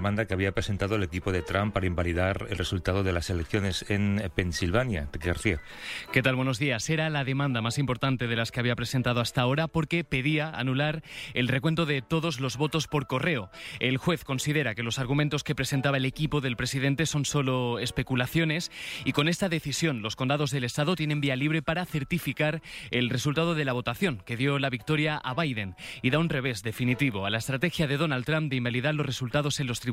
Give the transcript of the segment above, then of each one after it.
Demanda que había presentado el equipo de Trump para invalidar el resultado de las elecciones en Pensilvania. Enrique García. ¿Qué tal? Buenos días. Era la demanda más importante de las que había presentado hasta ahora porque pedía anular el recuento de todos los votos por correo. El juez considera que los argumentos que presentaba el equipo del presidente son solo especulaciones y con esta decisión los condados del Estado tienen vía libre para certificar el resultado de la votación que dio la victoria a Biden y da un revés definitivo a la estrategia de Donald Trump de invalidar los resultados en los tribunales.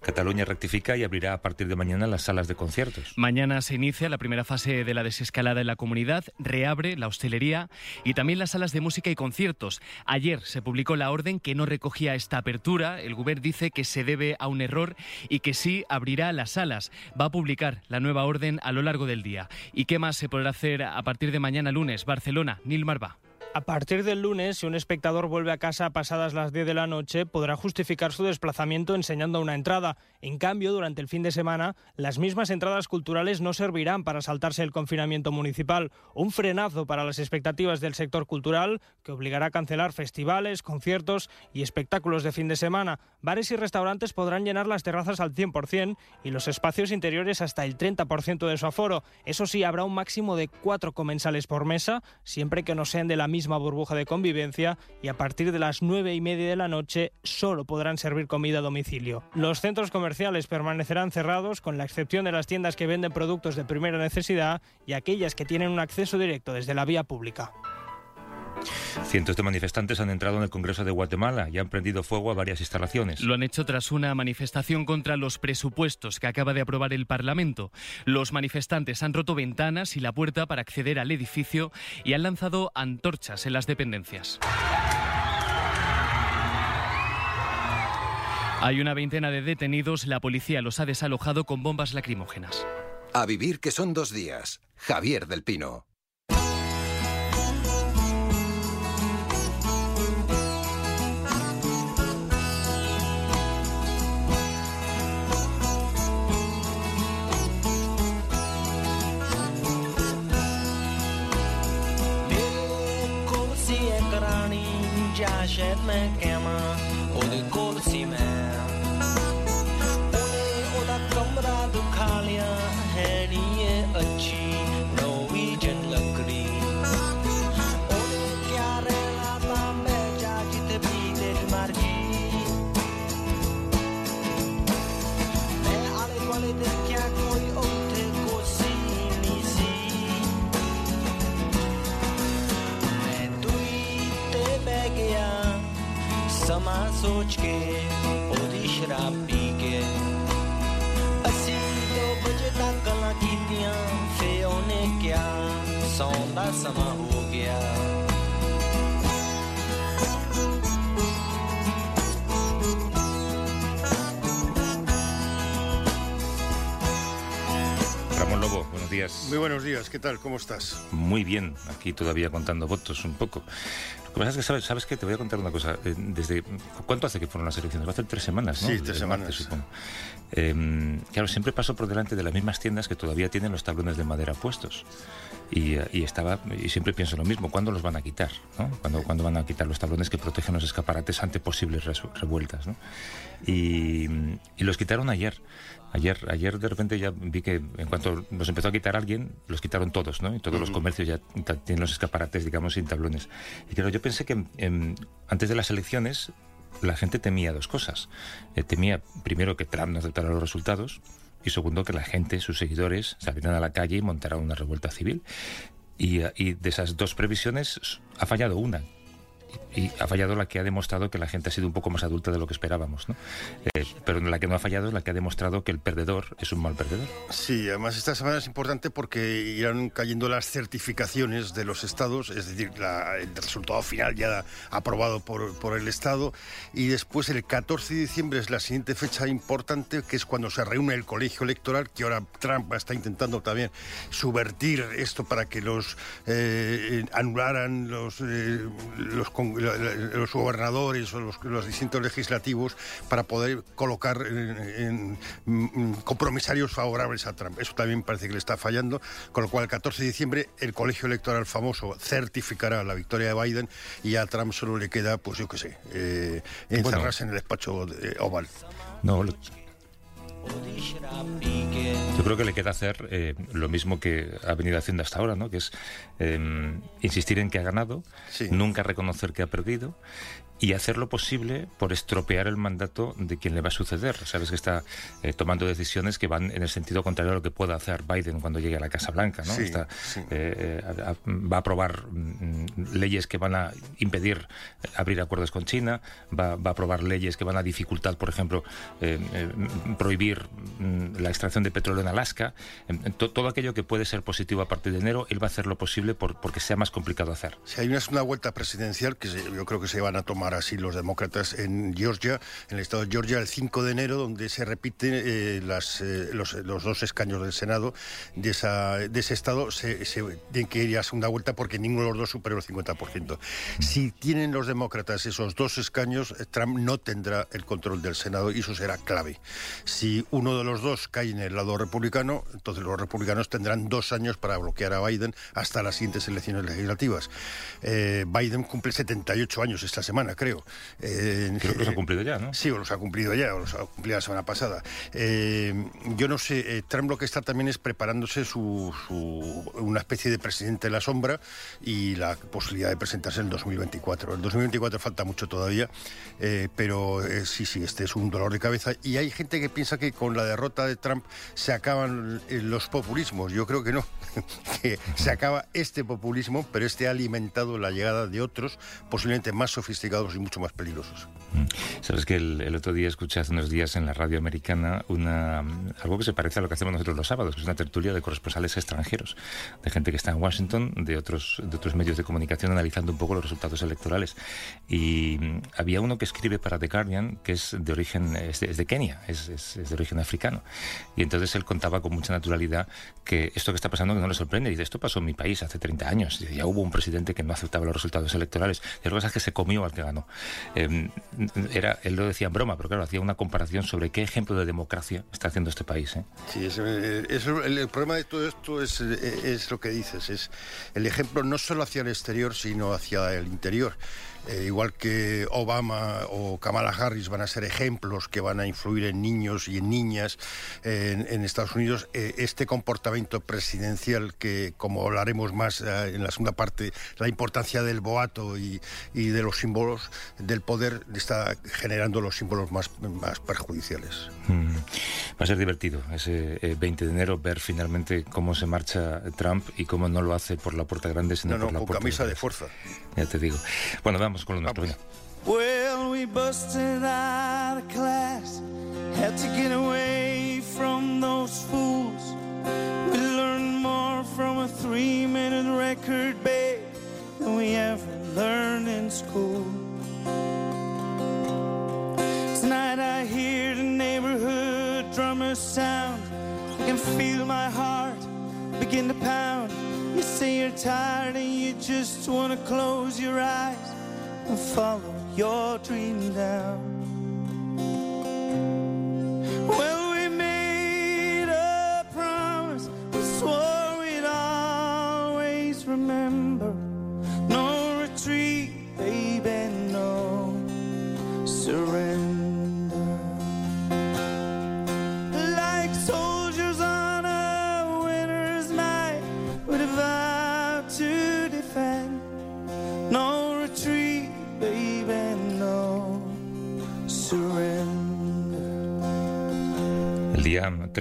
Cataluña rectifica y abrirá a partir de mañana las salas de conciertos. Mañana se inicia la primera fase de la desescalada en la comunidad, reabre la hostelería y también las salas de música y conciertos. Ayer se publicó la orden que no recogía esta apertura. El Gobierno dice que se debe a un error y que sí abrirá las salas. Va a publicar la nueva orden a lo largo del día. ¿Y qué más se podrá hacer a partir de mañana lunes? Barcelona, Nil Marva. A partir del lunes, si un espectador vuelve a casa pasadas las 10 de la noche, podrá justificar su desplazamiento enseñando una entrada. En cambio, durante el fin de semana, las mismas entradas culturales no servirán para saltarse el confinamiento municipal. Un frenazo para las expectativas del sector cultural que obligará a cancelar festivales, conciertos y espectáculos de fin de semana. Bares y restaurantes podrán llenar las terrazas al 100% y los espacios interiores hasta el 30% de su aforo. Eso sí, habrá un máximo de cuatro comensales por mesa, siempre que no sean de la misma misma burbuja de convivencia y a partir de las nueve y media de la noche solo podrán servir comida a domicilio. Los centros comerciales permanecerán cerrados con la excepción de las tiendas que venden productos de primera necesidad y aquellas que tienen un acceso directo desde la vía pública. Cientos de manifestantes han entrado en el Congreso de Guatemala y han prendido fuego a varias instalaciones. Lo han hecho tras una manifestación contra los presupuestos que acaba de aprobar el Parlamento. Los manifestantes han roto ventanas y la puerta para acceder al edificio y han lanzado antorchas en las dependencias. Hay una veintena de detenidos, la policía los ha desalojado con bombas lacrimógenas. A vivir que son dos días. Javier del Pino. Josh me my o or the cold. सोच के ओदी शराब पी के। असी तो दो बजे तक गलां कीतियाँ फे ओने क्या सौंदा समा हो गया। Buenos días. Muy buenos días, ¿qué tal? ¿Cómo estás? Muy bien, aquí todavía contando votos un poco. Lo que pasa es que, ¿sabes, ¿sabes qué? Te voy a contar una cosa. Eh, Desde, ¿Cuánto hace que fueron las elecciones? Va a ser tres semanas, ¿no? Sí, tres martes, semanas. supongo. Eh, claro, siempre paso por delante de las mismas tiendas que todavía tienen los tablones de madera puestos. Y, eh, y estaba y siempre pienso lo mismo. ¿Cuándo los van a quitar? ¿no? ¿Cuándo, cuándo van a quitar los tablones que protegen los escaparates ante posibles revueltas? ¿no? Y, y los quitaron ayer. Ayer, ayer de repente ya vi que en cuanto los empezó a quitar alguien, los quitaron todos, ¿no? Y todos los comercios ya tienen los escaparates, digamos, sin tablones. Y claro, yo pensé que em, antes de las elecciones la gente temía dos cosas. Eh, temía, primero, que Trump no aceptara los resultados y segundo, que la gente, sus seguidores, salieran a la calle y montaran una revuelta civil. Y, eh, y de esas dos previsiones ha fallado una. Y ha fallado la que ha demostrado que la gente ha sido un poco más adulta de lo que esperábamos. ¿no? Eh, pero la que no ha fallado es la que ha demostrado que el perdedor es un mal perdedor. Sí, además esta semana es importante porque irán cayendo las certificaciones de los estados, es decir, la- el resultado final ya aprobado por, por el estado y después el 14 de diciembre es la siguiente fecha importante que es cuando se reúne el colegio electoral, que ahora Trump está intentando también subvertir esto para que los eh, anularan los, eh, los, los gobernadores o los, los distintos legislativos para poder colocar en, en, compromisarios favorables a Trump. Eso también parece que le está fallando, con lo cual el 14 de diciembre el colegio electoral famoso certificará la victoria de Biden y a Trump solo le queda, pues yo qué sé, eh, encerrarse en el despacho de- oval. No, lo- yo creo que le queda hacer eh, lo mismo que ha venido haciendo hasta ahora, ¿no? que es eh, insistir en que ha ganado, nunca reconocer que ha perdido y hacer lo posible por estropear el mandato de quien le va a suceder. Sabes que está eh, tomando decisiones que van en el sentido contrario a lo que pueda hacer Biden cuando llegue a la Casa Blanca. ¿no? Sí, Está, sí. eh, eh, a- a- va a aprobar mm, leyes que van a impedir abrir acuerdos con China, va, va a aprobar leyes que van a dificultar, por ejemplo, eh, prohibir mm, la extracción de petróleo en Alaska. To- todo aquello que puede ser positivo a partir de enero, él va a hacer lo posible por, porque sea más complicado hacer. Si hay una vuelta presidencial, que yo creo que se van a tomar así los demócratas en Georgia, en el estado de Georgia, el 5 de enero, donde se repiten eh, eh, los, dos escaños del Senado de, ese estado, se, tienen que ir a segunda vuelta porque ninguno de los dos superó el 50%. Si tienen los demócratas esos dos escaños, Trump no tendrá el control del Senado y eso será clave. Si uno de los dos cae en el lado republicano, entonces los republicanos tendrán dos años para bloquear a Biden hasta las siguientes elecciones legislativas. Eh, Biden cumple 78 años esta semana, creo. Eh, Creo que los ha cumplido ya, ¿no? Sí, o los ha cumplido ya, o los ha cumplido la semana pasada. Eh, yo no sé, eh, Trump lo que está también es preparándose su, su- una especie de presidente de la sombra y la posibilidad de presentarse en el 2024. El 2024 falta mucho todavía, eh, pero eh, sí, sí, este es un dolor de cabeza. Y hay gente que piensa que con la derrota de Trump se acaban eh, los populismos. Yo creo que no, que se acaba este populismo, pero este ha alimentado la llegada de otros, posiblemente más sofisticados y mucho más peligrosos. Sabes que el, el otro día escuché hace unos días en la radio americana una, algo que se parece a lo que hacemos nosotros los sábados, que es una tertulia de corresponsales extranjeros, de gente que está en Washington, de otros, de otros medios de comunicación, analizando un poco los resultados electorales. Y mm, había uno que escribe para The Guardian, que es de origen, es de, es de Kenia, es, es- es de origen africano. Y entonces él contaba con mucha naturalidad que esto que está pasando que no le sorprende. Y dice, esto pasó en mi país hace 30 años. Ya hubo un presidente que no aceptaba los resultados electorales. Y la cosa es que se comió al que ganó. Eh, era, él lo decía en broma, pero claro, hacía una comparación sobre qué ejemplo de democracia está haciendo este país. ¿eh? Sí, eh, el problema de todo esto es, eh, es lo que dices, es el ejemplo no solo hacia el exterior, sino hacia el interior. Eh, igual que Obama o Kamala Harris van a ser ejemplos que van a influir en niños y en niñas eh, en, en Estados Unidos, eh, este comportamiento presidencial que, como hablaremos más eh, en la segunda parte, la importancia del boato y, y de los símbolos del poder está generando los símbolos más, más perjudiciales. Mm. Va a ser divertido ese eh, 20 de enero ver finalmente cómo se marcha Trump y cómo no lo hace por la puerta grande, sino No, no, por la con puerta camisa de fuerza. Ya te digo. Bueno, vamos con lo nuestro. venga. Well, we busted out of class, had to get away from those fools. We learned more from a three minute record, babe, than we ever learned in school. Tonight I hear the neighborhood drummer sound. I can feel my heart begin to pound. You say you're tired and you just wanna close your eyes follow your dream down.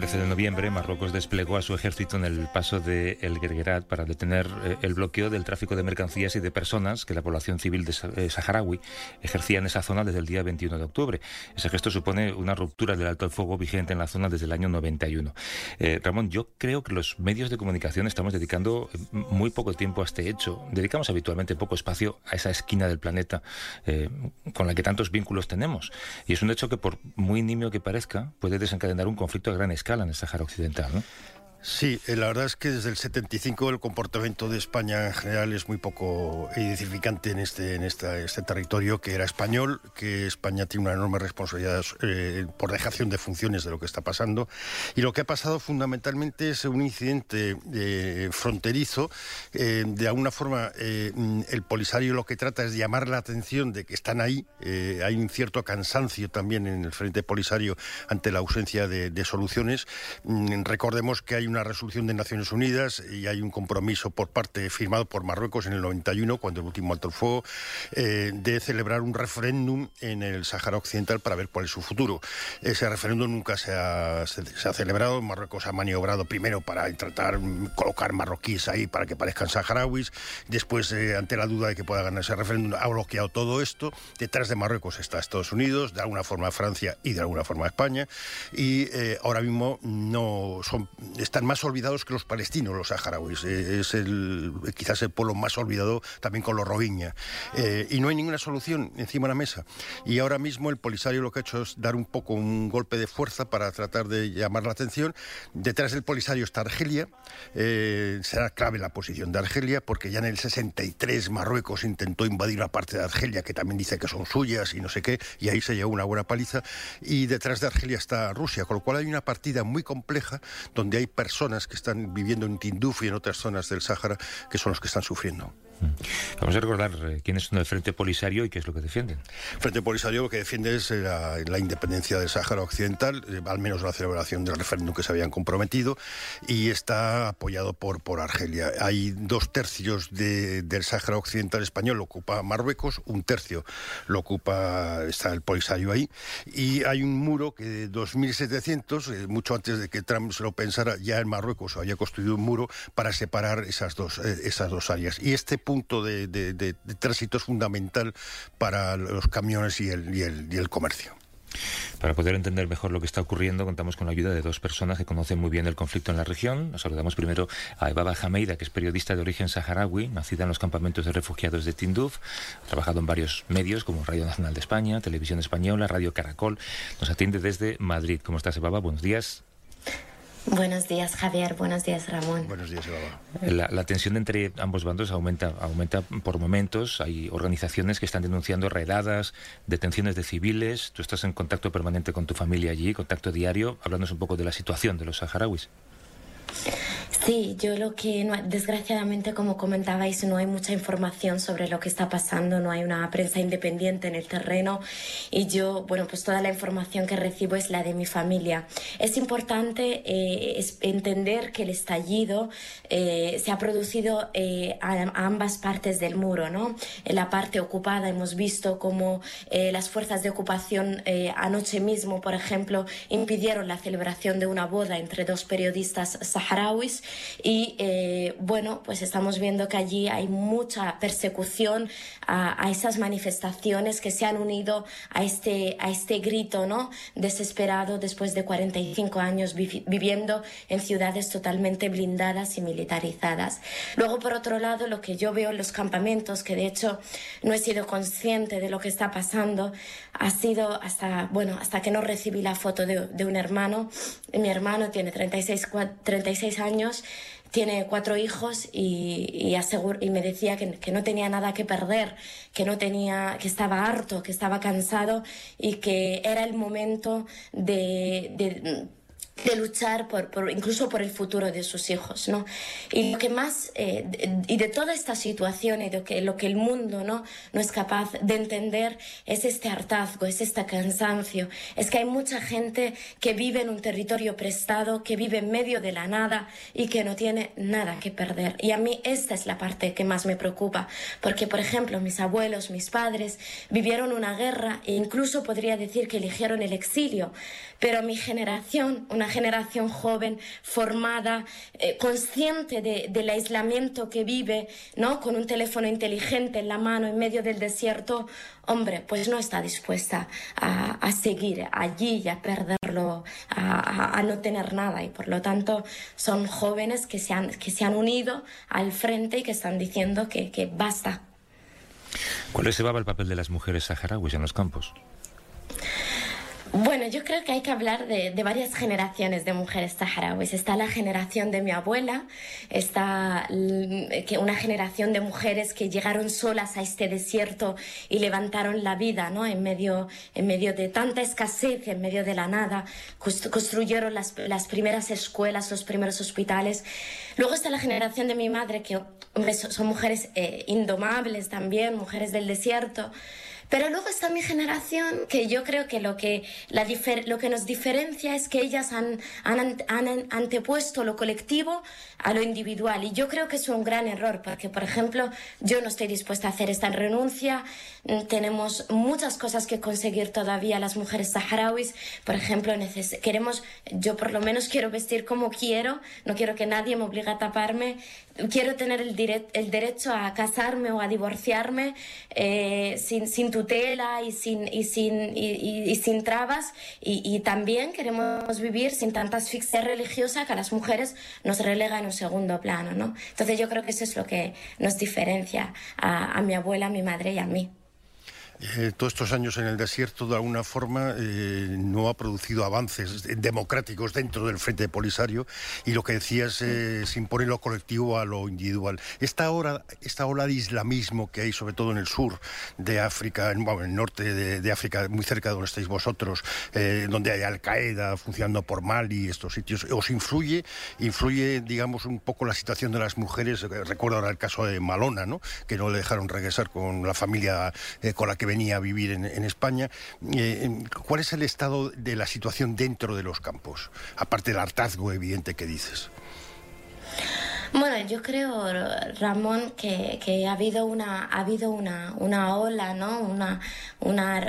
13 de noviembre, Marruecos desplegó a su ejército en el paso de El Guerguerat para detener eh, el bloqueo del tráfico de mercancías y de personas que la población civil de eh, saharaui ejercía en esa zona desde el día 21 de octubre. Ese gesto supone una ruptura del alto el fuego vigente en la zona desde el año 91. Eh, Ramón, yo creo que los medios de comunicación estamos dedicando eh, muy poco tiempo a este hecho. Dedicamos habitualmente poco espacio a esa esquina del planeta con la que tantos vínculos tenemos. Y es un hecho que, por muy nimio que parezca, puede desencadenar un conflicto a gran escala en el Sáhara Occidental. ¿no? Sí, eh, la verdad es que desde el 75 el comportamiento de España en general es muy poco edificante en este, en esta, este territorio que era español, que España tiene una enorme responsabilidad eh, por dejación de funciones de lo que está pasando. Y lo que ha pasado fundamentalmente es un incidente eh, fronterizo. eh, de alguna forma, eh, el Polisario lo que trata es llamar la atención de que están ahí. eh, hay un cierto cansancio también en el Frente Polisario ante la ausencia de, de soluciones. Mm, Recordemos que hay una resolución de Naciones Unidas y hay un compromiso por parte firmado por Marruecos en el 91, cuando el último alto el fuego, eh, de celebrar un referéndum en el Sáhara Occidental para ver cuál es su futuro. Ese referéndum nunca se ha, se, se ha celebrado. Marruecos ha maniobrado primero para tratar mm, colocar marroquíes ahí para que parezcan saharauis. Después, eh, ante la duda de que pueda ganar ese referéndum, ha bloqueado todo esto. Detrás de Marruecos está Estados Unidos, de alguna forma Francia y de alguna forma España. Y eh, ahora mismo no son están más olvidados que los palestinos, los saharauis. Eh, es el, quizás el pueblo más olvidado también con los rohingya. Eh, y no hay ninguna solución encima de la mesa. Y ahora mismo el Polisario lo que ha hecho es dar un poco un golpe de fuerza para tratar de llamar la atención. Detrás del Polisario está Argelia. Eh, será clave la posición de Argelia porque ya en el 63 Marruecos intentó invadir la parte de Argelia que también dice que son suyas y no sé qué. Y ahí se llevó una buena paliza. Y detrás de Argelia está Rusia, con lo cual hay una partida muy compleja donde hay personas que están viviendo en Tinduf y en otras zonas del Sáhara que son los que están sufriendo. Vamos a recordar eh, quiénes son el Frente Polisario y qué es lo que defienden. Frente Polisario lo que defiende es eh, la, independencia del Sáhara Occidental, eh, al menos la celebración del referéndum que se habían comprometido, y está apoyado por, por Argelia. Hay dos tercios de- del Sáhara Occidental español, lo ocupa Marruecos, un tercio lo ocupa, está el Polisario ahí, y hay un muro que de 2.700, eh, mucho antes de que Trump se lo pensara, ya en Marruecos había construido un muro para separar esas dos, esas dos áreas. Y este punto de, de- de- de tránsito es fundamental para los camiones y el, y el, y el comercio. Para poder entender mejor lo que está ocurriendo, contamos con la ayuda de dos personas que conocen muy bien el conflicto en la región. Nos saludamos primero a Ebaba Hameida, que es periodista de origen saharaui, nacida en los campamentos de refugiados de Tinduf. Ha trabajado en varios medios como Radio Nacional de España, Televisión Española, Radio Caracol. Nos atiende desde Madrid. ¿Cómo estás, Ebaba? Buenos días. Buenos días, Javier. Buenos días, Ramón. Buenos días. La, la tensión entre ambos bandos aumenta, aumenta por momentos. Hay organizaciones que están denunciando redadas, detenciones de civiles. Tú estás en contacto permanente con tu familia allí, contacto diario. Háblanos un poco de la situación de los saharauis. Sí, yo lo que no- desgraciadamente, como comentabais, no hay mucha información sobre lo que está pasando, no hay una prensa independiente en el terreno y yo, bueno, pues toda la información que recibo es la de mi familia. Es importante eh, es entender que el estallido eh, se ha producido eh, a, a ambas partes del muro, ¿no? En la parte ocupada hemos visto cómo eh, las fuerzas de ocupación eh, anoche mismo, por ejemplo, impidieron la celebración de una boda entre dos periodistas saharauis y eh, bueno, pues estamos viendo que allí hay mucha persecución a, a esas manifestaciones que se han unido a este, a este grito ¿no? desesperado después de 45 años vi- viviendo en ciudades totalmente blindadas y militarizadas. Luego, por otro lado, lo que yo veo en los campamentos, que de hecho no he sido consciente de lo que está pasando, ha sido hasta, bueno, hasta que no recibí la foto de, de un hermano. Mi hermano tiene 36, cua- 36 años tiene cuatro hijos y, y, me decía que, no tenía nada que perder, que no tenía, que estaba harto, que estaba cansado y que era el momento de de luchar por, por, incluso por el futuro de sus hijos, ¿no? Y lo que más, eh, de, y de toda esta situación y de que, lo que el mundo ¿no? no es capaz de entender es este hartazgo, es este cansancio, es que hay mucha gente que vive en un territorio prestado, que vive en medio de la nada y que no tiene nada que perder. Y a mí esta es la parte que más me preocupa, porque, por ejemplo, mis abuelos, mis padres vivieron una guerra e incluso podría decir que eligieron el exilio, pero mi generación, una generación joven, formada, eh, consciente de, del aislamiento que vive, ¿no? Con un teléfono inteligente en la mano en medio del desierto, hombre, pues no está dispuesta a, a seguir allí y a perderlo, a, a, a, no tener nada. Y por lo tanto son jóvenes que se han, que se han unido al frente y que están diciendo que, que basta. ¿Cuál es el papel de las mujeres saharauis en los campos? Bueno, yo creo que hay que hablar de, varias generaciones de mujeres saharauis. Está la generación de mi abuela, está una generación de mujeres que llegaron solas a este desierto y levantaron la vida, ¿no? En medio, en medio de tanta escasez, en medio de la nada, construyeron las, las primeras escuelas, los primeros hospitales. Luego está la generación de mi madre, que son mujeres eh, indomables también, mujeres del desierto. Pero luego está mi generación, que yo creo que lo que, lo que nos diferencia es que ellas han, han, han, antepuesto lo colectivo a lo individual. Y yo creo que es un gran error, porque, por ejemplo, yo no estoy dispuesta a hacer esta renuncia. Tenemos muchas cosas que conseguir todavía las mujeres saharauis. Por ejemplo, queremos, yo por lo menos quiero vestir como quiero, no quiero que nadie me obligue a taparme. Quiero tener el, el derecho a casarme o a divorciarme eh, sin, sin tutela y sin, y sin, y, sin trabas. Y, y, también queremos vivir sin tanta asfixia religiosa que a las mujeres nos relega en un segundo plano. ¿no? Entonces yo creo que eso es lo que nos diferencia a, a mi abuela, a mi madre y a mí. Eh, todos estos años en el desierto, de alguna forma, eh, no ha producido avances democráticos dentro del Frente Polisario y lo que decías eh, se impone lo colectivo a lo individual. Esta, hora, esta ola de islamismo que hay, sobre todo en el sur de África, en, bueno, en el norte de, de, África, muy cerca de donde estáis vosotros, eh, donde hay Al-Qaeda funcionando por Mali, estos sitios, ¿os influye? ¿Influye, digamos, un poco la situación de las mujeres? Recuerdo ahora el caso de Malona, ¿no? que no le dejaron regresar con la familia con la que venía a vivir en, España. Eh, ¿Cuál es el estado de la situación dentro de los campos? Aparte del hartazgo evidente que dices. Bueno, yo creo, Ramón, que, ha habido una, ha habido una, una ola, ¿no? Una, una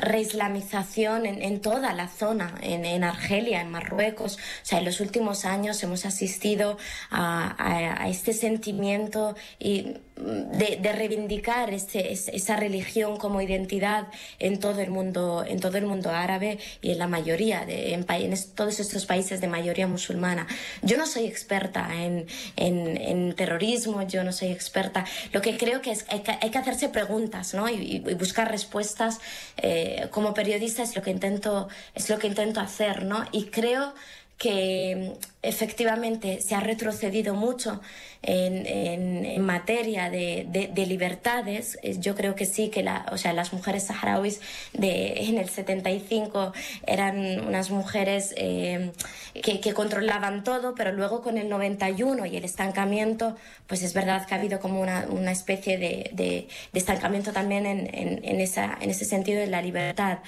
reislamización en, en toda la zona, en, en, Argelia, en Marruecos. O sea, en los últimos años hemos asistido a, a, a este sentimiento y de, reivindicar ese, esa religión como identidad en todo el mundo, en todo el mundo árabe y en la mayoría, de, en, en todos estos países de mayoría musulmana. Yo no soy experta en, en, en, terrorismo, yo no soy experta. Lo que creo que es hay que, hay que hacerse preguntas ¿no? y, y buscar respuestas. Eh, como periodista es lo que intento, es lo que intento hacer, ¿no? Y creo que efectivamente se ha retrocedido mucho en, materia de, de, de, libertades. Yo creo que sí, que las mujeres saharauis en el 75 eran unas mujeres eh, que, controlaban todo, pero luego con el 91 y el estancamiento, pues es verdad que ha habido como una, especie de, estancamiento también en, en, ese sentido de la libertad.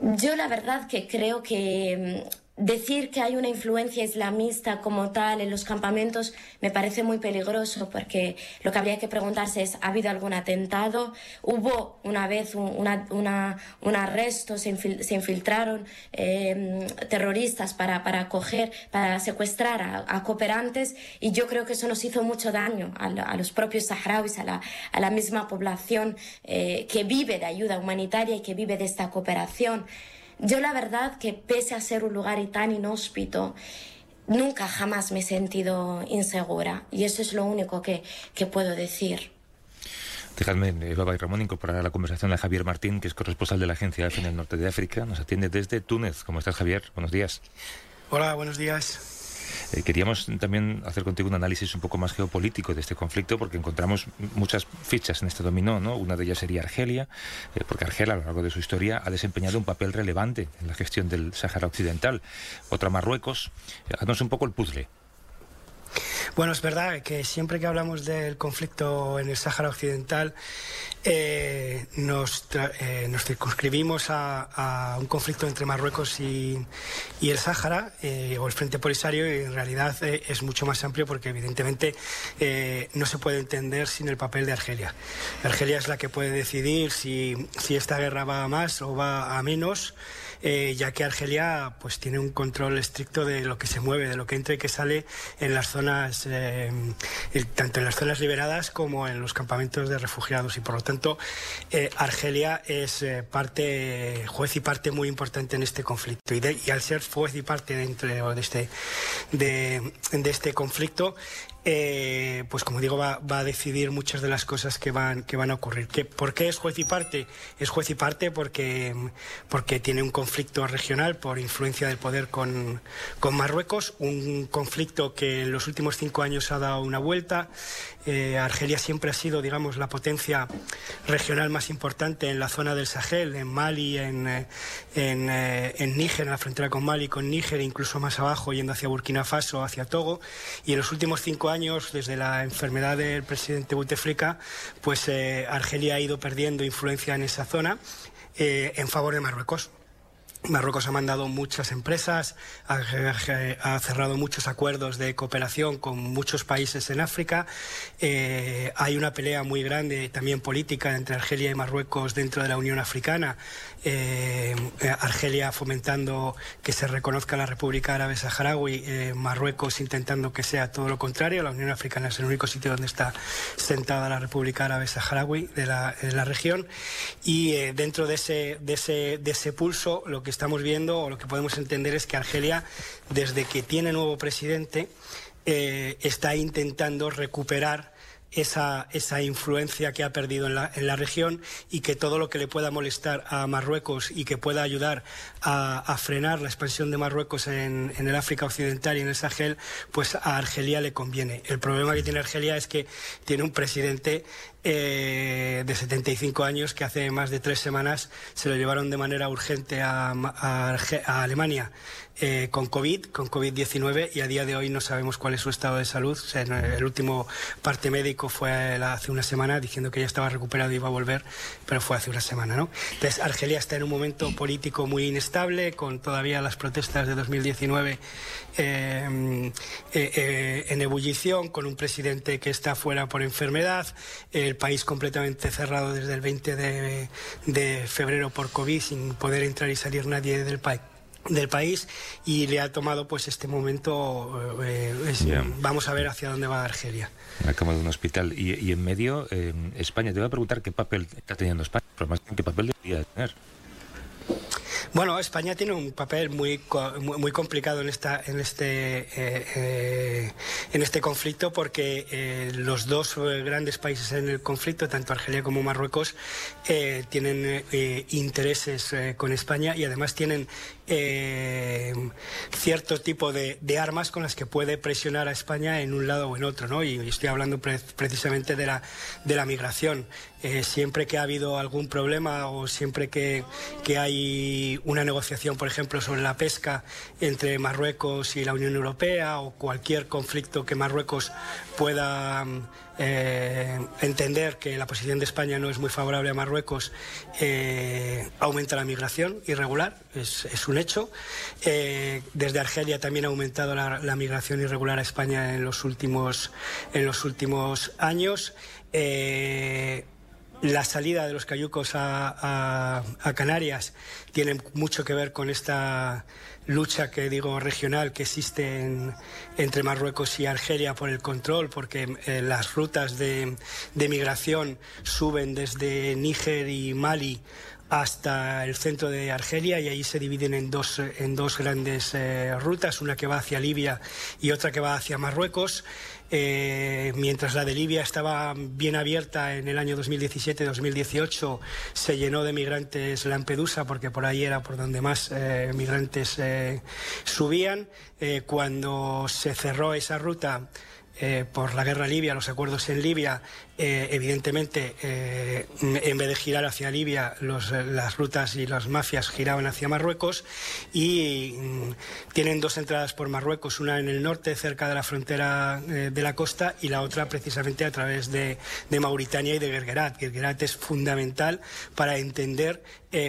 Yo la verdad que creo que decir que hay una influencia islamista como tal en los campamentos me parece muy peligroso porque lo que habría que preguntarse es ¿ha habido algún atentado? Hubo una vez un, arresto, se, infil, se infiltraron eh, terroristas para, para para secuestrar a, cooperantes y yo creo que eso nos hizo mucho daño a, los propios saharauis, a la, a la misma población eh, que vive de ayuda humanitaria y que vive de esta cooperación. Yo la verdad que pese a ser un lugar tan inhóspito, nunca jamás me he sentido insegura y eso es lo único que, que puedo decir. Dejadme, Baba y Ramón, incorporar a la conversación a Javier Martín, que es corresponsal de la agencia EFE en el norte de África. Nos atiende desde Túnez. ¿Cómo estás, Javier? Buenos días. Hola, buenos días. Eh, queríamos también hacer contigo un análisis un poco más geopolítico de este conflicto, porque encontramos muchas fichas en este dominó, ¿no? Una de ellas sería Argelia, eh, porque Argelia a lo largo de su historia ha desempeñado un papel relevante en la gestión del Sáhara Occidental. Otra Marruecos. Haznos un poco el puzzle. Bueno, es verdad que siempre que hablamos del conflicto en el Sáhara Occidental, eh, nos, eh, circunscribimos a, un conflicto entre Marruecos y, el Sáhara, eh, o el Frente Polisario, y en realidad eh, es mucho más amplio porque evidentemente no se puede entender sin el papel de Argelia. Argelia es la que puede decidir si, esta guerra va a más o va a menos. Ya que Argelia pues tiene un control estricto de lo que se mueve, de lo que entra y que sale en las zonas, tanto en las zonas liberadas como en los campamentos de refugiados y por lo tanto eh, Argelia es parte, juez y parte muy importante en este conflicto. Y, al ser juez y parte dentro de este, de este conflicto eh, pues como digo, va, a decidir muchas de las cosas que van, que van a ocurrir. ¿Qué, ¿Por qué es juez y parte? Es juez y parte porque, porque tiene un conflicto regional por influencia del poder con, con Marruecos, un conflicto que en los últimos cinco años ha dado una vuelta. Eh, Argelia siempre ha sido, digamos, la potencia regional más importante en la zona del Sahel, en Mali, en, en, en Níger, en la frontera con Mali, con Níger, incluso más abajo, yendo hacia Burkina Faso, hacia Togo. Y en los últimos cinco años, desde la enfermedad del presidente Bouteflika, pues eh, Argelia ha ido perdiendo influencia en esa zona eh, en favor de Marruecos. Marruecos ha mandado muchas empresas, ha, cerrado muchos acuerdos de cooperación con muchos países en África. Eh, hay una pelea muy grande también política entre Argelia y Marruecos dentro de la Unión Africana. Eh, Argelia fomentando que se reconozca la República Árabe Saharaui, eh, Marruecos intentando que sea todo lo contrario. La Unión Africana es el único sitio donde está sentada la República Árabe Saharaui de la, región. Y eh, dentro de, ese, de ese pulso, lo que estamos viendo o lo que podemos entender es que Argelia, desde que tiene nuevo presidente, está intentando recuperar esa, esa, influencia que ha perdido en la, en la, región y que todo lo que le pueda molestar a Marruecos y que pueda ayudar a, a frenar la expansión de Marruecos en, en, el África Occidental y en el Sahel, pues a Argelia le conviene. El problema que tiene Argelia es que tiene un presidente eh, de 75 años que hace más de tres semanas se lo llevaron de manera urgente a, Alemania eh, con COVID, con COVID-19 y a día de hoy no sabemos cuál es su estado de salud. El último parte médico fue hace una semana diciendo que ya estaba recuperado y iba a volver, pero fue hace una semana, ¿no? Entonces Argelia está en un momento político muy inestable, con todavía las protestas de 2019 eh, eh, en ebullición, con un presidente que está fuera por enfermedad, país completamente cerrado desde el 20 de, de febrero por COVID, sin poder entrar y salir nadie del país del país y le ha tomado pues este momento eh, es, vamos a ver hacia dónde va Argelia. La cama de un hospital. Y, y en medio eh, España te voy a preguntar qué papel está teniendo España pero más qué papel debería tener bueno, España tiene un papel muy, muy complicado en, esta, en, este, eh, eh, en este conflicto porque eh, los dos grandes países en el conflicto, tanto Argelia como Marruecos, tienen intereses con España y además tienen cierto tipo de, de, armas con las que puede presionar a España en un lado o en otro. ¿no? Y estoy hablando pre precisamente de la, de la migración. siempre que ha habido algún problema o siempre que, que hay una negociación, por ejemplo, sobre la pesca entre Marruecos y la Unión Europea o cualquier conflicto que Marruecos pueda eh, entender que la posición de España no es muy favorable a Marruecos, eh, aumenta la migración irregular, es, un hecho. Eh, desde Argelia también ha aumentado la, la, migración irregular a España en los últimos, en los últimos años. La salida de los cayucos a, Canarias tiene mucho que ver con esta lucha que digo regional que existe en, entre Marruecos y Argelia por el control, porque eh, las rutas de, migración suben desde Níger y Mali hasta el centro de Argelia y allí se dividen en dos, en dos grandes eh, rutas, una que va hacia Libia y otra que va hacia Marruecos. Eh, mientras la de Libia estaba bien abierta en el año 2017-2018, se llenó de migrantes Lampedusa, porque por ahí era por donde más eh, migrantes eh, subían. cuando se cerró esa ruta, por la guerra libia, los acuerdos en Libia, eh, evidentemente, eh, en vez de girar hacia Libia, las rutas y las mafias giraban hacia Marruecos y mm, tienen dos entradas por Marruecos, una en el norte, cerca de la frontera eh, de la costa, y la otra precisamente a través de, Mauritania y de Gergerat. Gergerat es fundamental para entender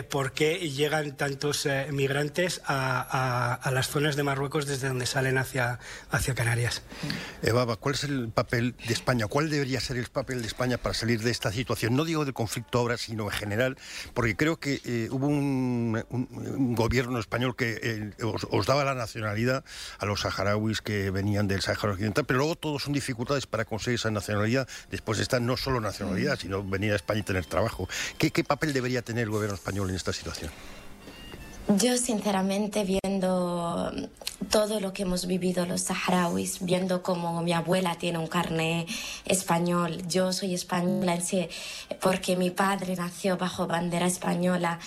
por qué llegan tantos migrantes a, las zonas de Marruecos desde donde salen hacia, hacia Canarias. Eva, ¿cuál es el papel de España? ¿Cuál debería ser el papel de España para salir de esta situación? No digo del conflicto ahora, sino en general, porque creo que eh, hubo un, gobierno español que eh, os, daba la nacionalidad a los saharauis que venían del Sáhara Occidental, pero luego todos son dificultades para conseguir esa nacionalidad después de no solo nacionalidad, sino venir a España y tener trabajo. ¿Qué, qué papel debería tener el gobierno español en esta situación? Yo sinceramente viendo todo lo que hemos vivido los saharauis, viendo cómo mi abuela tiene un carné español, yo soy española porque mi padre nació bajo bandera española.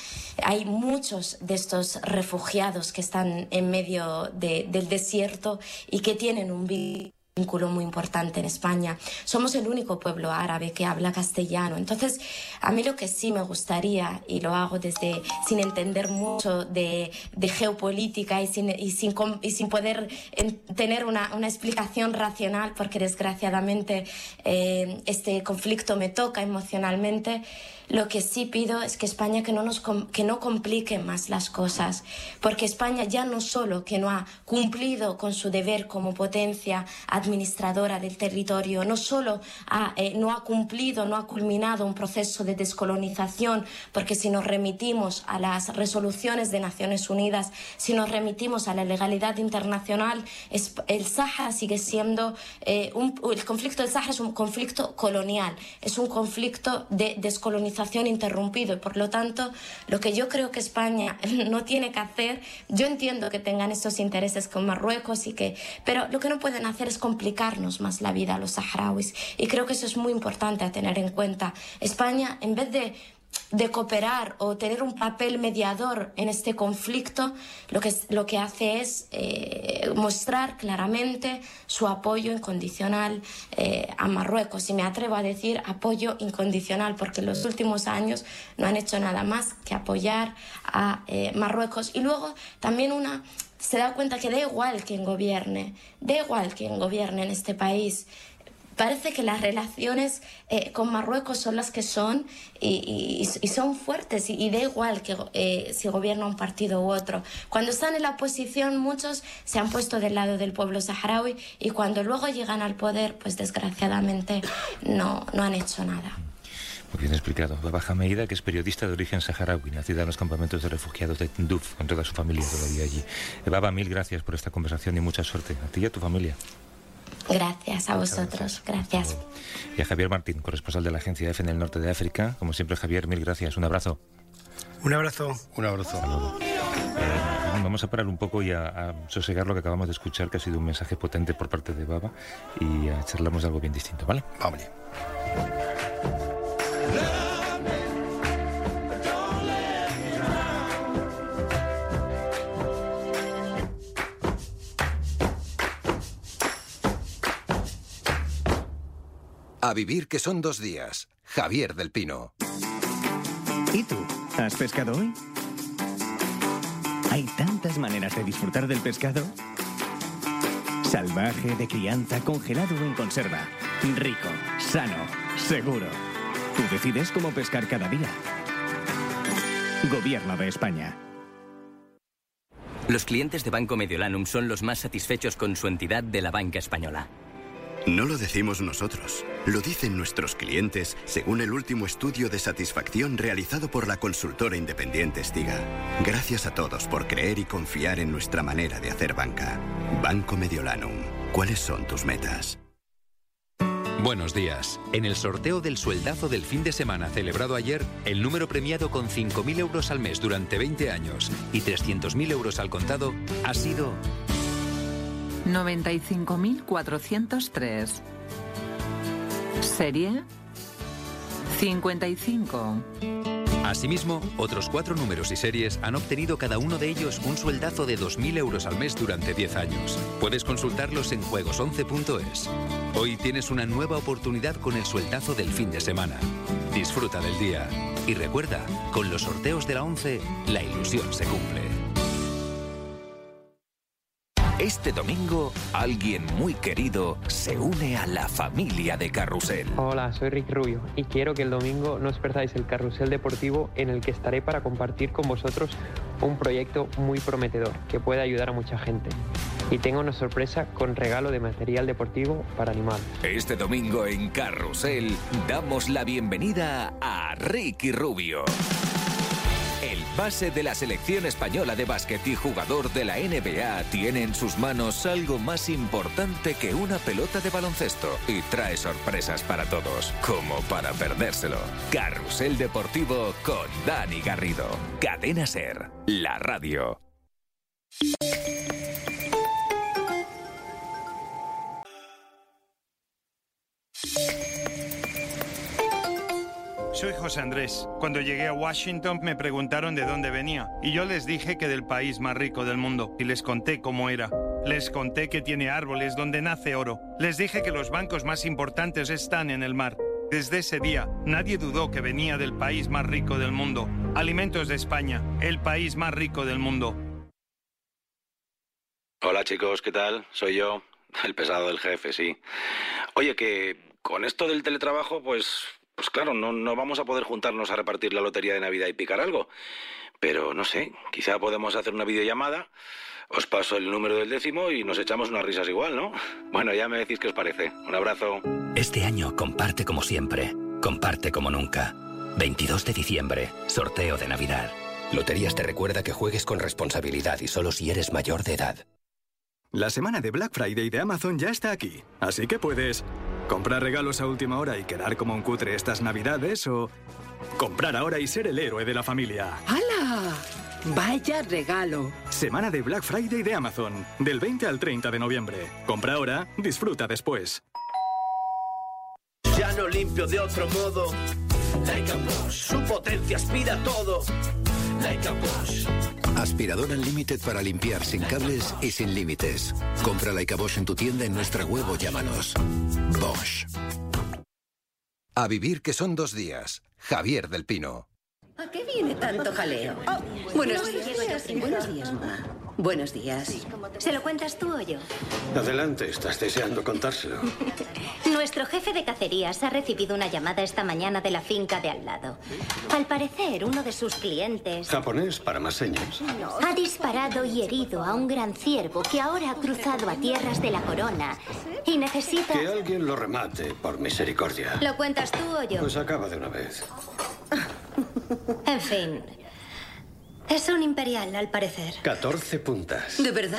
Hay muchos de estos refugiados que están en medio del desierto y que tienen un vínculo muy importante en España. Somos el único pueblo árabe que habla castellano. Entonces, a mí lo que sí me gustaría, y lo hago desde sin entender mucho de, geopolítica y sin, y sin, y sin poder tener una, una, explicación racional, porque desgraciadamente eh, este conflicto me toca emocionalmente, lo que sí pido es que España que no, nos, que no complique más las cosas, porque España ya no solo que no ha cumplido con su deber como potencia administradora del territorio, no solo ha, eh, no ha cumplido, no ha culminado un proceso de descolonización, porque si nos remitimos a las resoluciones de Naciones Unidas, si nos remitimos a la legalidad internacional, el Sahara sigue siendo eh, un, el conflicto del Sahara es un conflicto colonial, es un conflicto de descolonización interrumpido y por lo tanto lo que yo creo que España no tiene que hacer, yo entiendo que tengan estos intereses con Marruecos y que, pero lo que no pueden hacer es complicarnos más la vida a los saharauis y creo que eso es muy importante a tener en cuenta. España, en vez de de cooperar o tener un papel mediador en este conflicto, lo que, lo que hace es eh, mostrar claramente su apoyo incondicional eh, a Marruecos. Y me atrevo a decir apoyo incondicional, porque en los últimos años no han hecho nada más que apoyar a eh, Marruecos. Y luego también una se da cuenta que da igual quien gobierne, da igual quien gobierne en este país parece que las relaciones eh, con Marruecos son las que son y, son fuertes y, da igual que eh, si gobierna un partido u otro. Cuando están en la oposición muchos se han puesto del lado del pueblo saharaui y cuando luego llegan al poder pues desgraciadamente no, no han hecho nada. Muy bien explicado. Baba Jameida, que es periodista de origen saharaui, nacida en los campamentos de refugiados de Tinduf, con toda su familia todavía allí. Baba, mil gracias por esta conversación y mucha suerte a ti y a tu familia. Gracias a vosotros, gracias. Y a Javier Martín, corresponsal de la agencia EFE en el norte de África. Como siempre, Javier, mil gracias. Un abrazo. Un abrazo. Un abrazo. Eh, vamos a parar un poco y a, sosegar lo que acabamos de escuchar, que ha sido un mensaje potente por parte de Baba, y a charlamos de algo bien distinto, ¿vale? Vamos. A vivir que son dos días. Javier del Pino. ¿Y tú? ¿Has pescado hoy? Hay tantas maneras de disfrutar del pescado. Salvaje, de crianza, congelado o en conserva. Rico, sano, seguro. Tú decides cómo pescar cada día. Gobierno de España. Los clientes de Banco Mediolanum son los más satisfechos con su entidad de la banca española. No lo decimos nosotros, lo dicen nuestros clientes según el último estudio de satisfacción realizado por la consultora independiente Stiga. Gracias a todos por creer y confiar en nuestra manera de hacer banca. Banco Mediolanum, ¿cuáles son tus metas? Buenos días. En el sorteo del sueldazo del fin de semana celebrado ayer, el número premiado con 5.000 euros al mes durante 20 años y 300.000 euros al contado ha sido 95.403. Serie 55. Asimismo, otros cuatro números y series han obtenido cada uno de ellos un sueldazo de 2.000 euros al mes durante 10 años. Puedes consultarlos en juegos11.es. Hoy tienes una nueva oportunidad con el sueldazo del fin de semana. Disfruta del día. Y recuerda, con los sorteos de la 11, la ilusión se cumple. Este domingo, alguien muy querido se une a la familia de Carrusel. Hola, soy Rick Rubio y quiero que el domingo no os perdáis el carrusel deportivo en el que estaré para compartir con vosotros un proyecto muy prometedor que puede ayudar a mucha gente. Y tengo una sorpresa con regalo de material deportivo para animales. Este domingo en Carrusel damos la bienvenida a Ricky Rubio. El base de la selección española de básquet y jugador de la NBA tiene en sus manos algo más importante que una pelota de baloncesto y trae sorpresas para todos, como para perdérselo. Carrusel Deportivo con Dani Garrido. Cadena Ser, la radio. Soy José Andrés. Cuando llegué a Washington me preguntaron de dónde venía y yo les dije que del país más rico del mundo y les conté cómo era. Les conté que tiene árboles donde nace oro. Les dije que los bancos más importantes están en el mar. Desde ese día, nadie dudó que venía del país más rico del mundo. Alimentos de España, el país más rico del mundo. Hola chicos, ¿qué tal? Soy yo, el pesado del jefe, sí. Oye, que con esto del teletrabajo, pues, pues claro, no, no vamos a poder juntarnos a repartir la lotería de Navidad y picar algo. Pero no sé, quizá podemos hacer una videollamada, os paso el número del décimo y nos echamos unas risas igual, ¿no? Bueno, ya me decís qué os parece. Un abrazo. Este año comparte como siempre, comparte como nunca. 22 de diciembre, sorteo de Navidad. Loterías te recuerda que juegues con responsabilidad y solo si eres mayor de edad. La semana de Black Friday de Amazon ya está aquí, así que puedes comprar regalos a última hora y quedar como un cutre estas navidades o comprar ahora y ser el héroe de la familia. ¡Hala! Vaya regalo. Semana de Black Friday de Amazon, del 20 al 30 de noviembre. Compra ahora, disfruta después. Ya no limpio de otro modo. Like a Bosch, su potencia aspira todo. Like a Bosch. Aspirador Unlimited para limpiar sin cables y sin límites. Compra Like a Bosch en tu tienda en nuestra web o llámanos. Bosch. A vivir que son dos días. Javier del Pino. ¿A qué viene tanto jaleo? buenos días. Buenos días, mamá. Buenos días. ¿Se lo cuentas tú o yo? Adelante, estás deseando contárselo. Nuestro jefe de cacerías ha recibido una llamada esta mañana de la finca de al lado. Al parecer, uno de sus clientes Japonés para más señas. ha disparado y herido a un gran ciervo que ahora ha cruzado a tierras de la corona y necesita... Que alguien lo remate, por misericordia. ¿Lo cuentas tú o yo? Pues acaba de una vez. En fin. Es un imperial, al parecer. 14 puntas. ¿De verdad?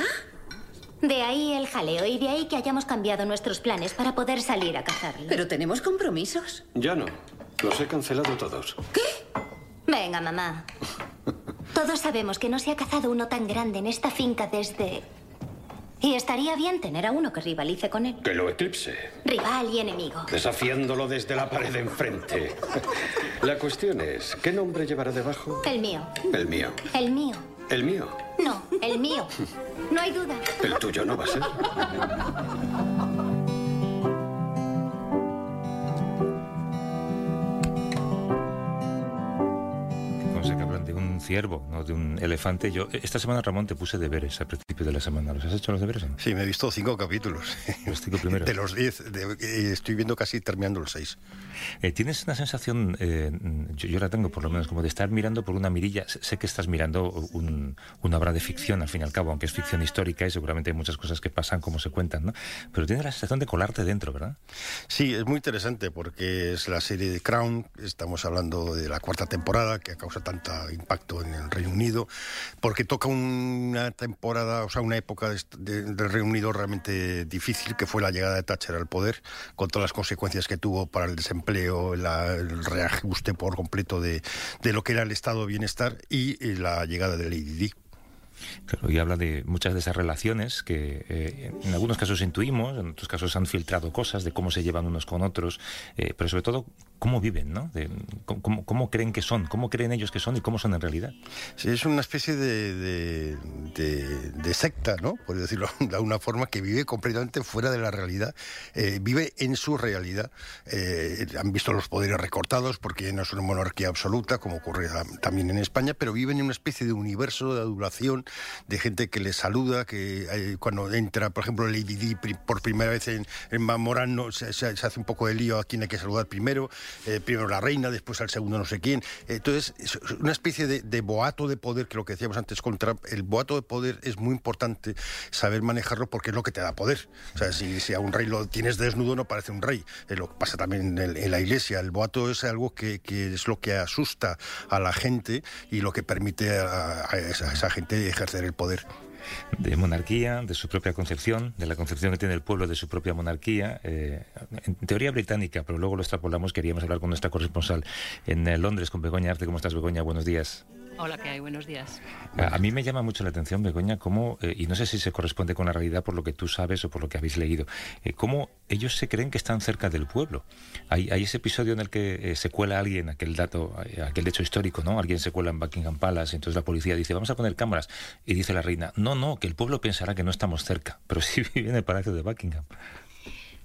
De ahí el jaleo y de ahí que hayamos cambiado nuestros planes para poder salir a cazarlo. Pero tenemos compromisos. Ya no. Los he cancelado todos. Venga, mamá. Todos sabemos que no se ha cazado uno tan grande en esta finca desde... Y estaría bien tener a uno que rivalice con él. Que lo eclipse. Rival y enemigo. Desafiándolo desde la pared de enfrente. La cuestión es, ¿qué nombre llevará debajo? El mío. El mío. El mío. El mío. No, el mío. No hay duda. El tuyo no va a ser. ciervo, no de un elefante. Yo esta semana Ramón te puse deberes al principio de la semana. ¿Los has hecho los deberes? no? Sí, me he visto cinco capítulos. Los cinco primeros. De los diez. de- eh, estoy viendo casi terminando los seis. Eh, ¿Tienes una sensación, eh, yo, yo la tengo por lo menos, como de estar mirando por una mirilla? Sé sé que estás mirando un- una obra de ficción, al fin y al cabo, aunque es ficción histórica y seguramente hay muchas cosas que pasan como se cuentan, ¿no? Pero tienes la sensación de colarte dentro, ¿verdad? Sí, es muy interesante porque es la serie de Crown. Estamos hablando de la cuarta temporada que causa tanto impacto en el Reino Unido, porque toca una temporada, o sea, una época del Reino Unido realmente difícil, que fue la llegada de Thatcher al poder, con todas las consecuencias que tuvo para el desempleo, el reajuste por completo de, de, lo que era el estado de bienestar y, la llegada de Lady Di. Claro, y habla de muchas de esas relaciones que eh, en algunos casos intuimos, en otros casos han filtrado cosas de cómo se llevan unos con otros, eh, pero sobre todo cómo viven, ¿no? De, cómo, creen que son, cómo creen ellos que son y cómo son en realidad. Sí, es una especie de, secta, ¿no? Por decirlo de alguna forma, que vive completamente fuera de la realidad, eh, vive en su realidad. Han visto los poderes recortados porque no es una monarquía absoluta, como ocurre también en España, pero viven en una especie de universo de adulación, de gente que les saluda, que eh, cuando entra, por ejemplo, Lady Di por primera vez en, en Morán, se, hace un poco de lío a quien hay que saludar primero. Eh, primero la reina, después al segundo no sé quién. Entonces, es una especie de, boato de poder, que lo que decíamos antes contra el boato de poder es muy importante saber manejarlo porque es lo que te da poder. O sea, si, a un rey lo tienes desnudo no parece un rey. Eh, lo que pasa también en, la iglesia. El boato es algo que, es lo que asusta a la gente y lo que permite a esa gente ejercer el poder de monarquía, de su propia concepción, de la concepción que tiene el pueblo de su propia monarquía, eh, en teoría británica, pero luego lo extrapolamos, queríamos hablar con nuestra corresponsal en eh, Londres, con Begoña Arte. ¿Cómo estás, Begoña? Buenos días. Hola, ¿qué hay? Buenos días. A, mí me llama mucho la atención, Begoña, cómo, eh, y no sé si se corresponde con la realidad por lo que tú sabes o por lo que habéis leído, eh, cómo ellos se creen que están cerca del pueblo. Hay, ese episodio en el que eh, se cuela alguien, aquel dato, aquel hecho histórico, ¿no? Alguien se cuela en Buckingham Palace, entonces la policía dice, vamos a poner cámaras, y dice la reina, no, no, que el pueblo pensará que no estamos cerca, pero sí vive en el Palacio de Buckingham.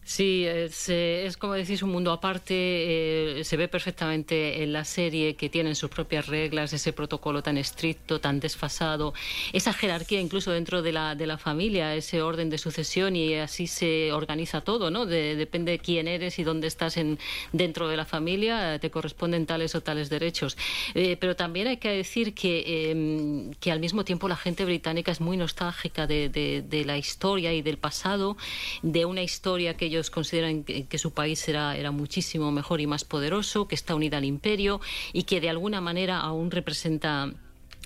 Sí, es, es, como decís un mundo aparte. Eh, se ve perfectamente en la serie que tienen sus propias reglas, ese protocolo tan estricto, tan desfasado, esa jerarquía incluso dentro de la, de la familia, ese orden de sucesión y así se organiza todo, ¿no? depende de quién eres y dónde estás en, dentro de la familia, te corresponden tales o tales derechos. Eh, pero también hay que decir que, em, que al mismo tiempo la gente británica es muy nostálgica de, de, de la historia y del pasado, de una historia que ellos consideran que, su país era, era muchísimo mejor y más poderoso, que está unida al imperio y que de alguna manera aún representa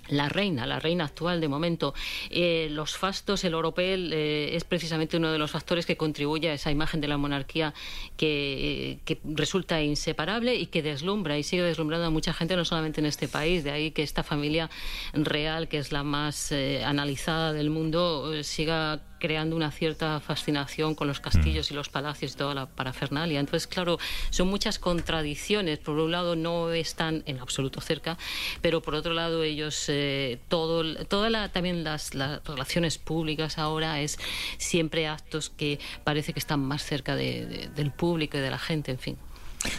la reina, la reina actual de momento. Eh, los fastos, el oropel, eh, es precisamente uno de los factores que contribuye a esa imagen de la monarquía que, que, resulta inseparable y que deslumbra y sigue deslumbrando a mucha gente, no solamente en este país. De ahí que esta familia real, que es la más eh, analizada del mundo, siga creando una cierta fascinación con los castillos y los palacios y toda la parafernalia. Entonces, claro, son muchas contradicciones. Por un lado, no están en absoluto cerca, pero por otro lado, ellos, eh, todo, toda la, también las, las, relaciones públicas ahora es siempre actos que parece que están más cerca del público y de la gente, en fin.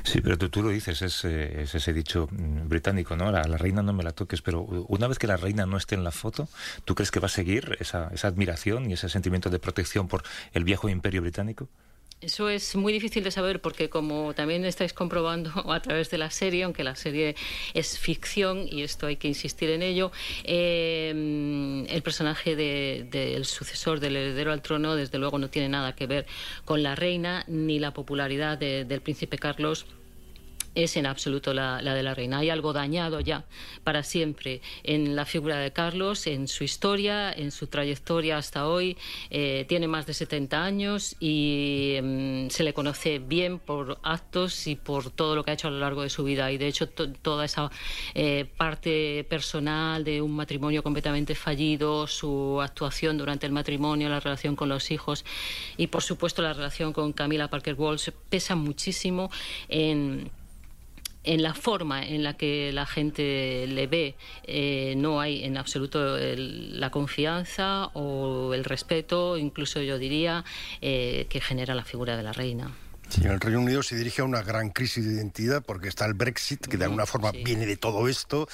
Sí, pero tú, lo dices, es, eh, es, ese dicho mm, británico, ¿no? La, la, reina no me la toques, pero una vez que la reina no esté en la foto, ¿tú crees que va a seguir esa, esa admiración y ese sentimiento de protección por el viejo imperio británico? Eso es muy difícil de saber porque como también estáis comprobando a través de la serie, aunque la serie es ficción y esto hay que insistir en ello, eh, el personaje del sucesor, del heredero al trono, desde luego no tiene nada que ver con la reina ni la popularidad del príncipe Carlos es en absoluto la, de la reina. Hay algo dañado ya para siempre en la figura de Carlos, en su historia, en su trayectoria hasta hoy. Eh, tiene más de 70 años y mm, se le conoce bien por actos y por todo lo que ha hecho a lo largo de su vida. Y de hecho, toda esa eh, parte personal de un matrimonio completamente fallido, su actuación durante el matrimonio, la relación con los hijos y, por supuesto, la relación con Camila Parker Walsh pesa muchísimo en en la forma en la que la gente le ve eh, no hay en absoluto la confianza o el respeto, incluso yo diría, eh, que genera la figura de la reina. Sí, el Reino Unido se dirige a una gran crisis de identidad porque está el Brexit, que de alguna forma viene de todo esto.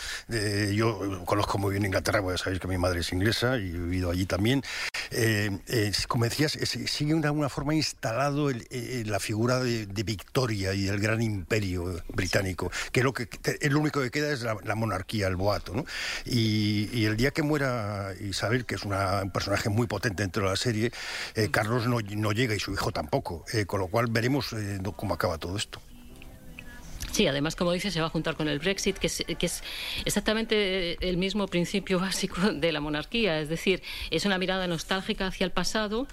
yo conozco muy bien Inglaterra, porque sabéis que mi madre es inglesa y he vivido allí también. Eh, eh, como decías, sigue de alguna forma instalado la figura de, Victoria y del gran imperio británico, que lo que el único que queda es la, monarquía, el boato. ¿no? Y, el día que muera Isabel, que es un personaje muy potente dentro de la serie, eh, Carlos no, no, llega y su hijo tampoco, con lo cual veremos veremos eh, do, como acaba todo isto. Sí, además, como dice, se va a juntar con el Brexit, que es, que es exactamente el mismo principio básico de la monarquía. Es decir, es una mirada nostálgica hacia el pasado,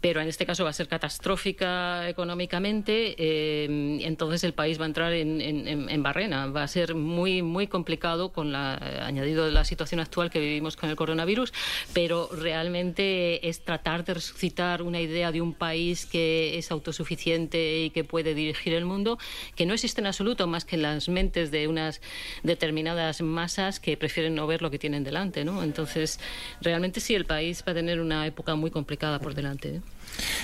pero en este caso va a ser catastrófica económicamente. Eh, entonces el país va a entrar en, en, barrena. Va a ser muy, muy complicado con la, añadido de la situación actual que vivimos con el coronavirus, pero realmente es tratar de resucitar una idea de un país que es autosuficiente y que puede dirigir el mundo, que no existe en absoluto más que las mentes de unas determinadas masas que prefieren no ver lo que tienen delante, ¿no? Entonces, realmente sí, el país va a tener una época muy complicada por delante. ¿eh?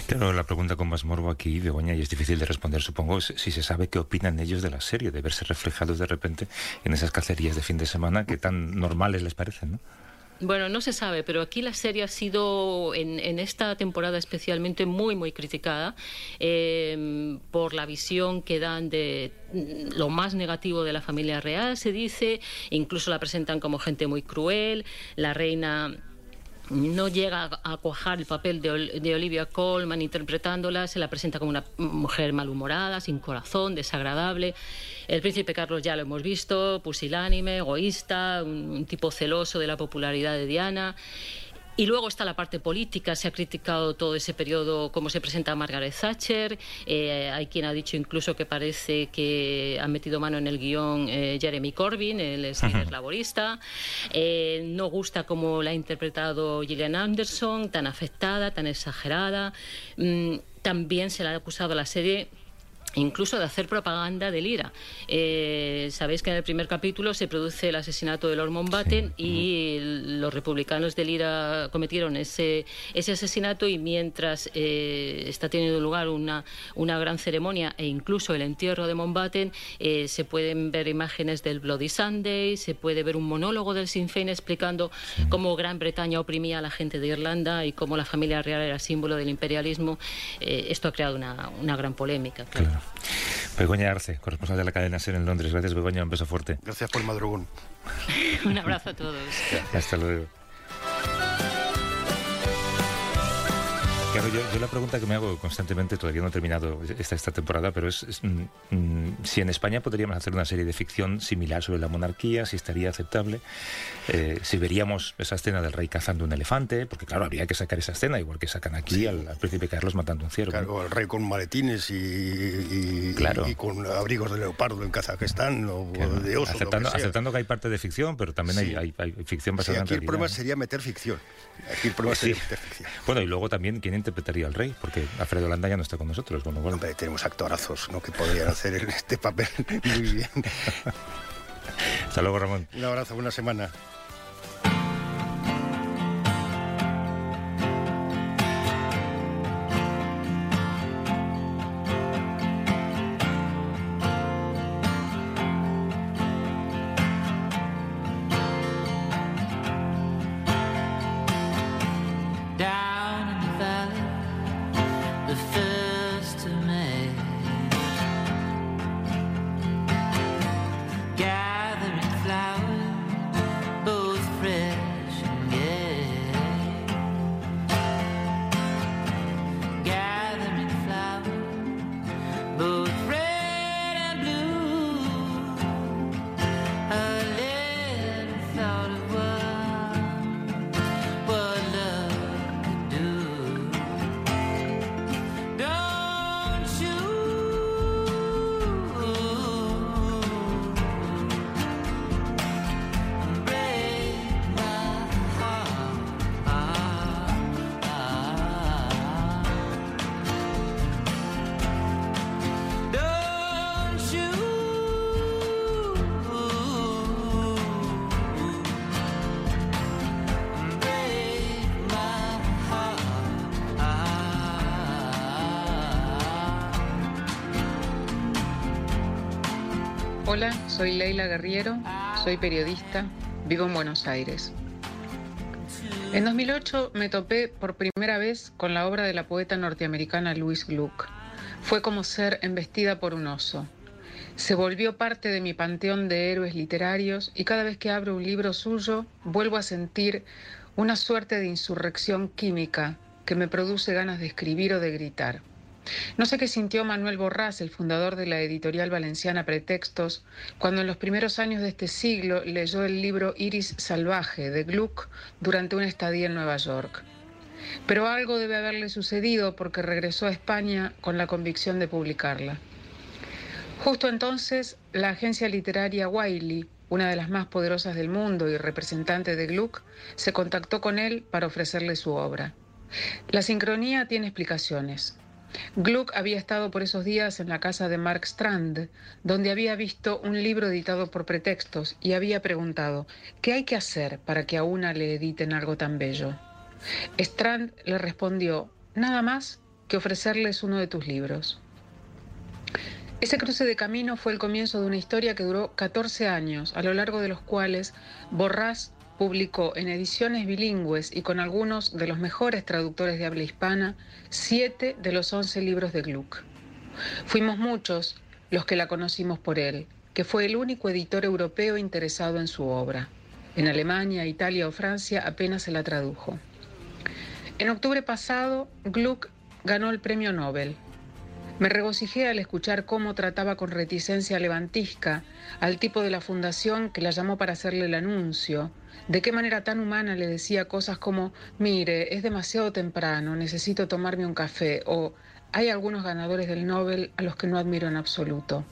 Claro, la pregunta con más morbo aquí, Begoña, y es difícil de responder, supongo, si se sabe qué opinan ellos de la serie, de verse reflejados de repente en esas cacerías de fin de semana que tan normales les parecen, ¿no? Bueno, no se sabe, pero aquí la serie ha sido en, esta temporada especialmente muy, muy criticada em, por la visión que dan de lo más negativo de la familia real, se dice, incluso la presentan como gente muy cruel, la reina no llega a cuajar el papel de, Olivia Colman interpretándola, se la presenta como una mujer malhumorada, sin corazón, desagradable. El príncipe Carlos ya lo hemos visto, pusilánime, egoísta, un tipo celoso de la popularidad de Diana. Y luego está la parte política, se ha criticado todo ese periodo, cómo se presenta Margaret Thatcher. Eh, hay quien ha dicho incluso que parece que ha metido mano en el guion eh, Jeremy Corbyn, el líder laborista. Eh, no gusta cómo la ha interpretado Gillian Anderson, tan afectada, tan exagerada. Mm, también se le ha acusado a la serie incluso de hacer propaganda del IRA. Eh, sabéis que en el primer capítulo se produce el asesinato de Lord Mountbatten y los republicanos del IRA cometieron ese, ese asesinato y mientras eh, está teniendo lugar una, una gran ceremonia e incluso el entierro de Mountbatten, eh, se pueden ver imágenes del Bloody Sunday, se puede ver un monólogo del Sinn Féin explicando cómo Gran Bretaña oprimía a la gente de Irlanda y cómo la familia real era símbolo del imperialismo. esto ha creado una, una gran polémica. Claro. Begoña Arce, corresponsal de la cadena SER en Londres. Gracias, Begoña. Un beso fuerte. Gracias por el madrugón. Un abrazo a todos. Hasta luego. Claro, yo, la pregunta que me hago constantemente, todavía no he terminado esta, esta temporada, pero es, mm, mm, si en España podríamos hacer una serie de ficción similar sobre la monarquía, si estaría aceptable, eh, si veríamos esa escena del rey cazando un elefante, porque claro, habría que sacar esa escena, igual que sacan aquí al, príncipe Carlos matando un ciervo. Claro, el rey con maletines y, y, con abrigos de leopardo en Kazajistán o de oso. Aceptando, que aceptando que hay parte de ficción, pero también hay, hay, ficción basada aquí en el problema sería meter ficción. Aquí el problema sería meter ficción. Bueno, y luego también, ¿quién interpretaría al rey? Porque Alfredo Landa ya no está con nosotros. Bueno, bueno. tenemos actorazos ¿no? que podrían hacer este papel muy bien. Hasta luego, Ramón. Un abrazo, buena semana. Soy Leila Guerriero, soy periodista, vivo en Buenos Aires. En 2008 me topé por primera vez con la obra de la poeta norteamericana Louise Gluck. Fue como ser embestida por un oso. Se volvió parte de mi panteón de héroes literarios y cada vez que abro un libro suyo vuelvo a sentir una suerte de insurrección química que me produce ganas de escribir o de gritar. No sé qué sintió Manuel Borrás, el fundador de la editorial valenciana Pretextos, cuando en los primeros años de este siglo leyó el libro Iris Salvaje de Gluck durante una estadía en Nueva York. Pero algo debe haberle sucedido porque regresó a España con la convicción de publicarla. Justo entonces, la agencia literaria Wiley, una de las más poderosas del mundo y representante de Gluck, se contactó con él para ofrecerle su obra. La sincronía tiene explicaciones. Gluck había estado por esos días en la casa de Mark Strand, donde había visto un libro editado por pretextos y había preguntado, ¿qué hay que hacer para que a una le editen algo tan bello? Strand le respondió, nada más que ofrecerles uno de tus libros. Ese cruce de camino fue el comienzo de una historia que duró 14 años, a lo largo de los cuales Borrás publicó en ediciones bilingües y con algunos de los mejores traductores de habla hispana siete de los once libros de Gluck. Fuimos muchos los que la conocimos por él, que fue el único editor europeo interesado en su obra. En Alemania, Italia o Francia apenas se la tradujo. En octubre pasado, Gluck ganó el premio Nobel. Me regocijé al escuchar cómo trataba con reticencia levantisca al tipo de la fundación que la llamó para hacerle el anuncio, de qué manera tan humana le decía cosas como, mire, es demasiado temprano, necesito tomarme un café, o hay algunos ganadores del Nobel a los que no admiro en absoluto.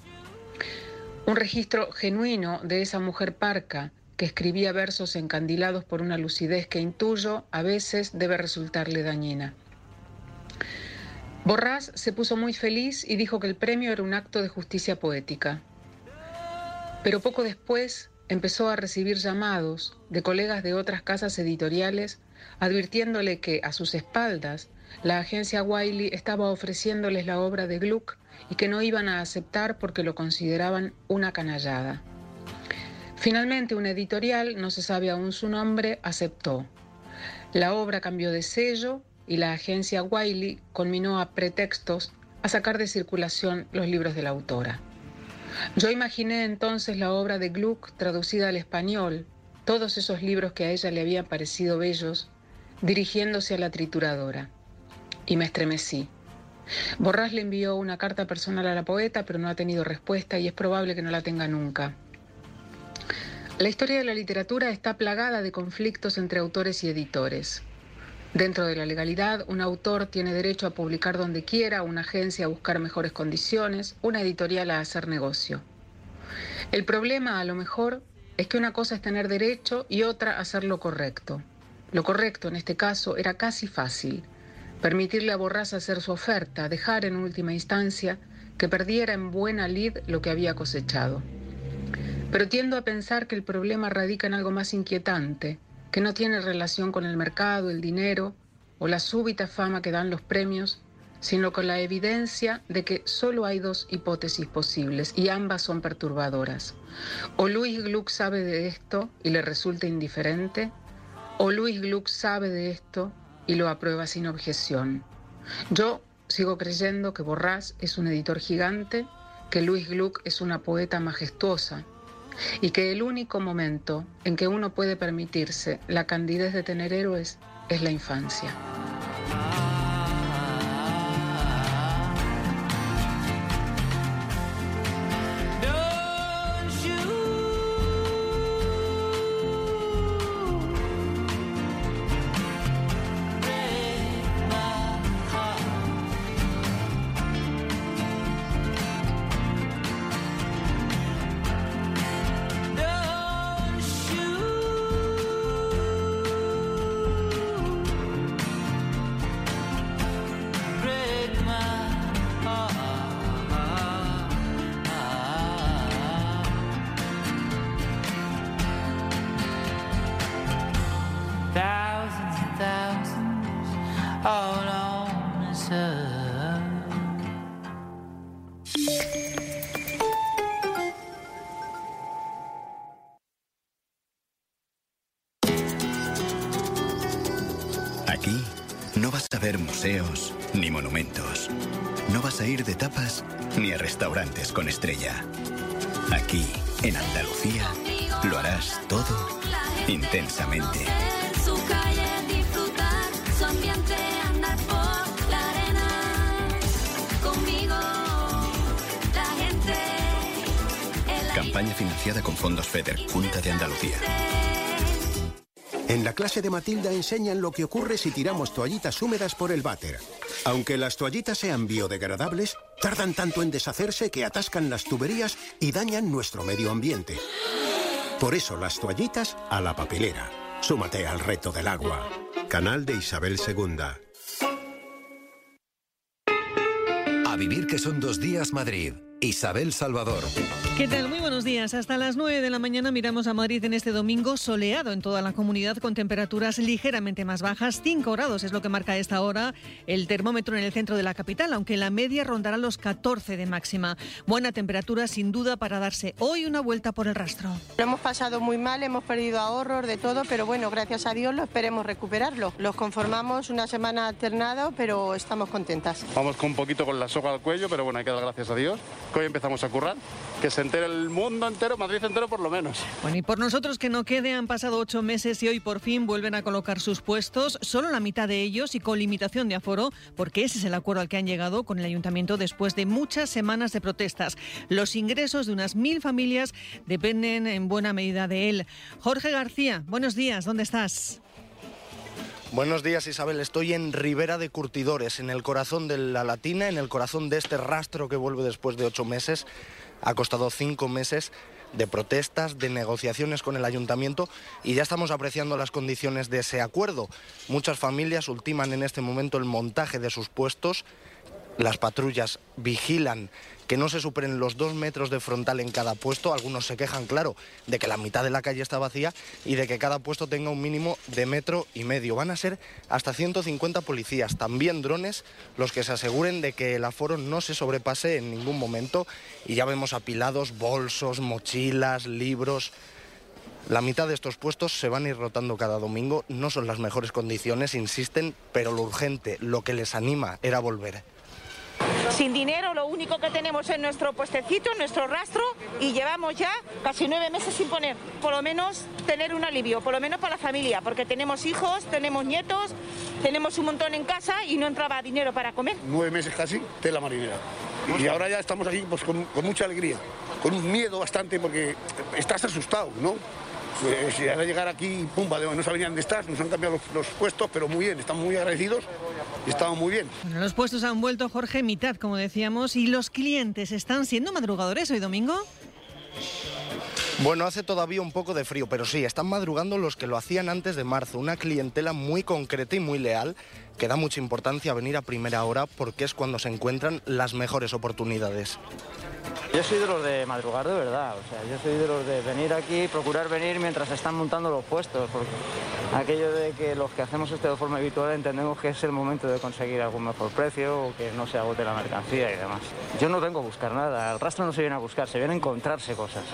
Un registro genuino de esa mujer parca que escribía versos encandilados por una lucidez que intuyo a veces debe resultarle dañina. Borrás se puso muy feliz y dijo que el premio era un acto de justicia poética. Pero poco después empezó a recibir llamados de colegas de otras casas editoriales advirtiéndole que a sus espaldas la agencia Wiley estaba ofreciéndoles la obra de Gluck y que no iban a aceptar porque lo consideraban una canallada. Finalmente, una editorial, no se sabe aún su nombre, aceptó. La obra cambió de sello y la agencia Wiley conminó a pretextos a sacar de circulación los libros de la autora. Yo imaginé entonces la obra de Gluck traducida al español, todos esos libros que a ella le habían parecido bellos, dirigiéndose a la trituradora. Y me estremecí. Borrás le envió una carta personal a la poeta, pero no ha tenido respuesta y es probable que no la tenga nunca. La historia de la literatura está plagada de conflictos entre autores y editores. Dentro de la legalidad, un autor tiene derecho a publicar donde quiera, una agencia a buscar mejores condiciones, una editorial a hacer negocio. El problema, a lo mejor, es que una cosa es tener derecho y otra hacer lo correcto. Lo correcto en este caso era casi fácil. Permitirle a Borrás hacer su oferta, dejar en última instancia que perdiera en buena lid lo que había cosechado. Pero tiendo a pensar que el problema radica en algo más inquietante, que no tiene relación con el mercado, el dinero o la súbita fama que dan los premios, sino con la evidencia de que solo hay dos hipótesis posibles y ambas son perturbadoras. O Luis Gluck sabe de esto y le resulta indiferente, o Luis Gluck sabe de esto y lo aprueba sin objeción. Yo sigo creyendo que Borrás es un editor gigante, que Luis Gluck es una poeta majestuosa, y que el único momento en que uno puede permitirse la candidez de tener héroes es la infancia. restaurantes con estrella. Aquí, en Andalucía, lo harás todo intensamente. Campaña financiada con fondos FEDER, Junta de Andalucía. En la clase de Matilda enseñan lo que ocurre si tiramos toallitas húmedas por el váter. Aunque las toallitas sean biodegradables, tardan tanto en deshacerse que atascan las tuberías y dañan nuestro medio ambiente. Por eso las toallitas a la papelera. Súmate al reto del agua. Canal de Isabel II. A vivir que son dos días Madrid. Isabel Salvador. ¿Qué tal? Muy buenos días. Hasta las 9 de la mañana miramos a Madrid en este domingo soleado en toda la comunidad con temperaturas ligeramente más bajas. 5 grados es lo que marca a esta hora el termómetro en el centro de la capital, aunque la media rondará los 14 de máxima. Buena temperatura sin duda para darse hoy una vuelta por el rastro. Lo hemos pasado muy mal, hemos perdido ahorros de todo, pero bueno, gracias a Dios lo esperemos recuperarlo. Los conformamos una semana alternado, pero estamos contentas. Vamos con un poquito con la soga al cuello, pero bueno, hay que dar gracias a Dios que hoy empezamos a currar, que se entere el mundo entero, Madrid entero por lo menos. Bueno, y por nosotros que no quede, han pasado ocho meses y hoy por fin vuelven a colocar sus puestos, solo la mitad de ellos y con limitación de aforo, porque ese es el acuerdo al que han llegado con el ayuntamiento después de muchas semanas de protestas. Los ingresos de unas mil familias dependen en buena medida de él. Jorge García, buenos días, ¿dónde estás? Buenos días Isabel, estoy en Ribera de Curtidores, en el corazón de la Latina, en el corazón de este rastro que vuelve después de ocho meses. Ha costado cinco meses de protestas, de negociaciones con el ayuntamiento y ya estamos apreciando las condiciones de ese acuerdo. Muchas familias ultiman en este momento el montaje de sus puestos, las patrullas vigilan que no se superen los dos metros de frontal en cada puesto. Algunos se quejan, claro, de que la mitad de la calle está vacía y de que cada puesto tenga un mínimo de metro y medio. Van a ser hasta 150 policías, también drones, los que se aseguren de que el aforo no se sobrepase en ningún momento. Y ya vemos apilados bolsos, mochilas, libros. La mitad de estos puestos se van a ir rotando cada domingo. No son las mejores condiciones, insisten, pero lo urgente, lo que les anima era volver. Sin dinero, lo único que tenemos es nuestro puestecito, nuestro rastro, y llevamos ya casi nueve meses sin poner. Por lo menos tener un alivio, por lo menos para la familia, porque tenemos hijos, tenemos nietos, tenemos un montón en casa y no entraba dinero para comer. Nueve meses casi, tela marinera. Y ahora ya estamos aquí pues, con, con mucha alegría, con un miedo bastante porque estás asustado, ¿no? Pues, y ahora llegar aquí, pumba, no sabían dónde estás, nos han cambiado los, los puestos, pero muy bien, están muy agradecidos y estamos muy bien. Bueno, los puestos han vuelto, Jorge, mitad, como decíamos, y los clientes están siendo madrugadores hoy domingo. Bueno, hace todavía un poco de frío, pero sí, están madrugando los que lo hacían antes de marzo. Una clientela muy concreta y muy leal que da mucha importancia a venir a primera hora porque es cuando se encuentran las mejores oportunidades. Yo soy de los de madrugar de verdad, o sea, yo soy de los de venir aquí, procurar venir mientras están montando los puestos, porque aquello de que los que hacemos esto de forma habitual entendemos que es el momento de conseguir algún mejor precio o que no se agote la mercancía y demás. Yo no vengo a buscar nada, al rastro no se viene a buscar, se viene a encontrarse cosas.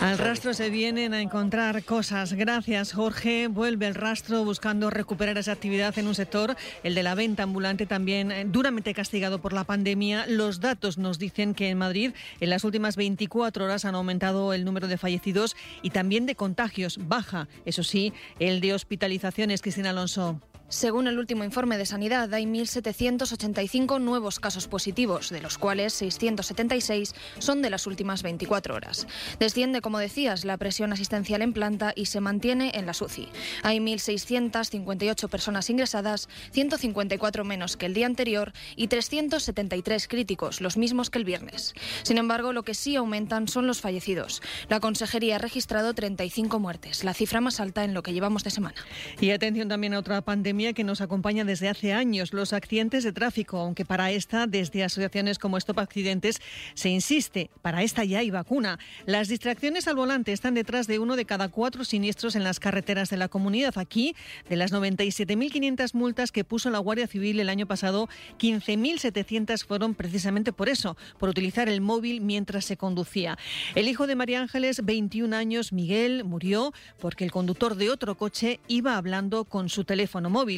Al rastro se vienen a encontrar cosas. Gracias, Jorge. Vuelve el rastro buscando recuperar esa actividad en un sector, el de la venta ambulante, también duramente castigado por la pandemia. Los datos nos dicen que en Madrid en las últimas 24 horas han aumentado el número de fallecidos y también de contagios. Baja, eso sí, el de hospitalizaciones. Cristina Alonso. Según el último informe de Sanidad, hay 1.785 nuevos casos positivos, de los cuales 676 son de las últimas 24 horas. Desciende, como decías, la presión asistencial en planta y se mantiene en la SUCI. Hay 1.658 personas ingresadas, 154 menos que el día anterior y 373 críticos, los mismos que el viernes. Sin embargo, lo que sí aumentan son los fallecidos. La Consejería ha registrado 35 muertes, la cifra más alta en lo que llevamos de semana. Y atención también a otra pandemia que nos acompaña desde hace años, los accidentes de tráfico, aunque para esta, desde asociaciones como Stop Accidentes, se insiste, para esta ya hay vacuna. Las distracciones al volante están detrás de uno de cada cuatro siniestros en las carreteras de la comunidad. Aquí, de las 97.500 multas que puso la Guardia Civil el año pasado, 15.700 fueron precisamente por eso, por utilizar el móvil mientras se conducía. El hijo de María Ángeles, 21 años, Miguel, murió porque el conductor de otro coche iba hablando con su teléfono móvil.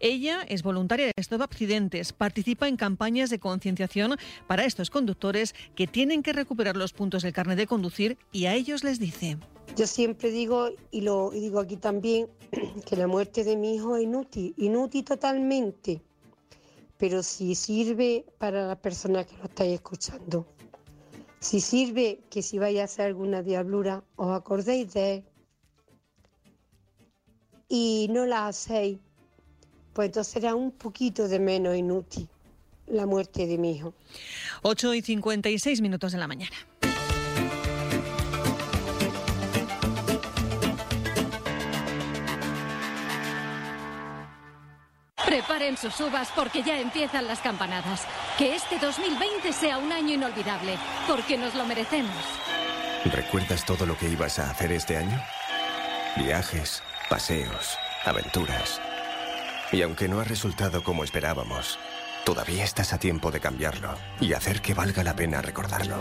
Ella es voluntaria de Stop Accidentes, participa en campañas de concienciación para estos conductores que tienen que recuperar los puntos del carnet de conducir y a ellos les dice. Yo siempre digo, y lo digo aquí también, que la muerte de mi hijo es inútil, inútil totalmente, pero sí sirve para las personas que lo estáis escuchando. Si sirve que si vais a hacer alguna diablura os acordéis de él y no la hacéis, pues entonces será un poquito de menos inútil la muerte de mi hijo. 8 y 56 minutos de la mañana. Preparen sus uvas porque ya empiezan las campanadas. Que este 2020 sea un año inolvidable, porque nos lo merecemos. ¿Recuerdas todo lo que ibas a hacer este año? Viajes, paseos, aventuras. Y aunque no ha resultado como esperábamos, todavía estás a tiempo de cambiarlo y hacer que valga la pena recordarlo.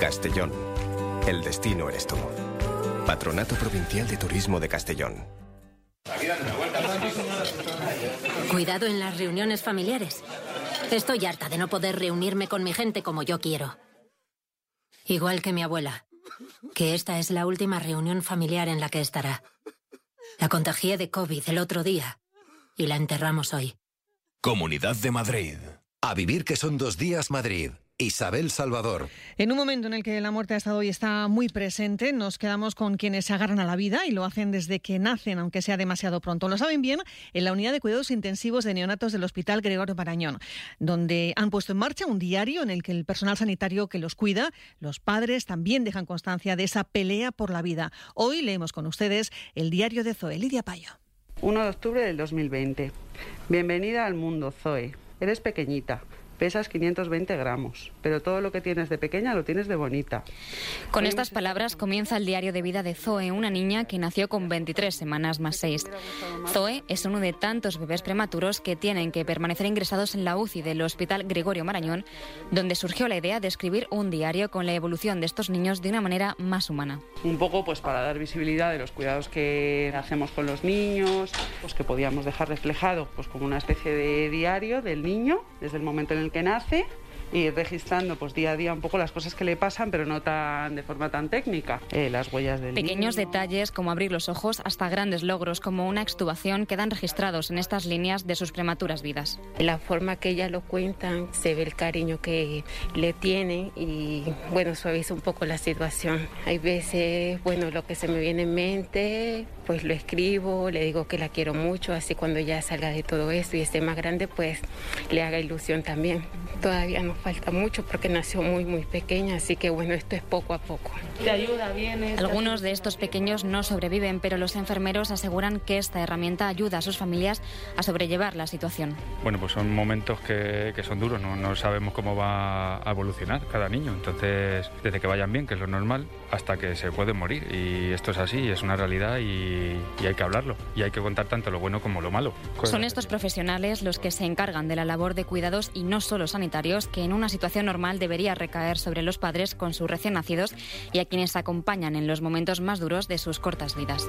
Castellón. El destino eres tú. Patronato Provincial de Turismo de Castellón. Cuidado en las reuniones familiares. Estoy harta de no poder reunirme con mi gente como yo quiero. Igual que mi abuela, que esta es la última reunión familiar en la que estará. La contagié de COVID el otro día y la enterramos hoy. Comunidad de Madrid. A vivir que son dos días Madrid. Isabel Salvador. En un momento en el que la muerte ha estado y está muy presente, nos quedamos con quienes se agarran a la vida y lo hacen desde que nacen, aunque sea demasiado pronto. Lo saben bien en la unidad de cuidados intensivos de neonatos del Hospital Gregorio Marañón, donde han puesto en marcha un diario en el que el personal sanitario que los cuida, los padres, también dejan constancia de esa pelea por la vida. Hoy leemos con ustedes el diario de Zoe. Lidia Payo. 1 de octubre del 2020. Bienvenida al mundo, Zoe. Eres pequeñita. Pesas 520 gramos, pero todo lo que tienes de pequeña lo tienes de bonita. Con estas palabras comienza el diario de vida de Zoe, una niña que nació con 23 semanas más 6. Zoe es uno de tantos bebés prematuros que tienen que permanecer ingresados en la UCI del Hospital Gregorio Marañón, donde surgió la idea de escribir un diario con la evolución de estos niños de una manera más humana. Un poco pues para dar visibilidad de los cuidados que hacemos con los niños, pues que podíamos dejar reflejado pues como una especie de diario del niño desde el momento en el que nace y ir registrando pues día a día un poco las cosas que le pasan, pero no tan de forma tan técnica. Eh, las huellas del Pequeños niño. detalles como abrir los ojos hasta grandes logros como una extubación quedan registrados en estas líneas de sus prematuras vidas. La forma que ella lo cuentan, se ve el cariño que le tienen y bueno, suaviza un poco la situación. Hay veces, bueno, lo que se me viene en mente, pues lo escribo, le digo que la quiero mucho, así cuando ya salga de todo esto y esté más grande, pues le haga ilusión también. Todavía nos falta mucho porque nació muy, muy pequeña, así que bueno, esto es poco a poco. Te ayuda, vienes. Algunos de estos pequeños no sobreviven, pero los enfermeros aseguran que esta herramienta ayuda a sus familias a sobrellevar la situación. Bueno, pues son momentos que, que son duros, ¿no? no sabemos cómo va a evolucionar cada niño, entonces desde que vayan bien, que es lo normal, hasta que se pueden morir. Y esto es así, es una realidad y, y hay que hablarlo. Y hay que contar tanto lo bueno como lo malo. Son estos profesionales los que se encargan de la labor de cuidados y no solo sanitarios, que en una situación normal debería recaer sobre los padres con sus recién nacidos y a quienes acompañan en los momentos más duros de sus cortas vidas.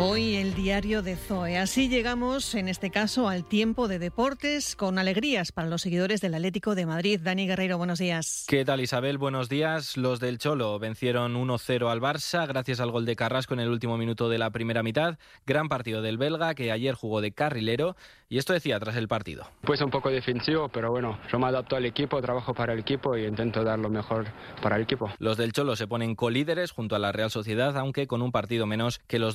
Hoy el diario de Zoe. Así llegamos, en este caso, al tiempo de deportes con alegrías para los seguidores del Atlético de Madrid. Dani Guerreiro, buenos días. ¿Qué tal Isabel? Buenos días. Los del Cholo vencieron 1-0 al Barça gracias al gol de Carrasco en el último minuto de la primera mitad. Gran partido del belga que ayer jugó de carrilero y esto decía tras el partido. Pues un poco defensivo, pero bueno, yo me adapto al equipo, trabajo para el equipo y intento dar lo mejor para el equipo. Los del Cholo se ponen colíderes junto a la Real Sociedad, aunque con un partido menos que los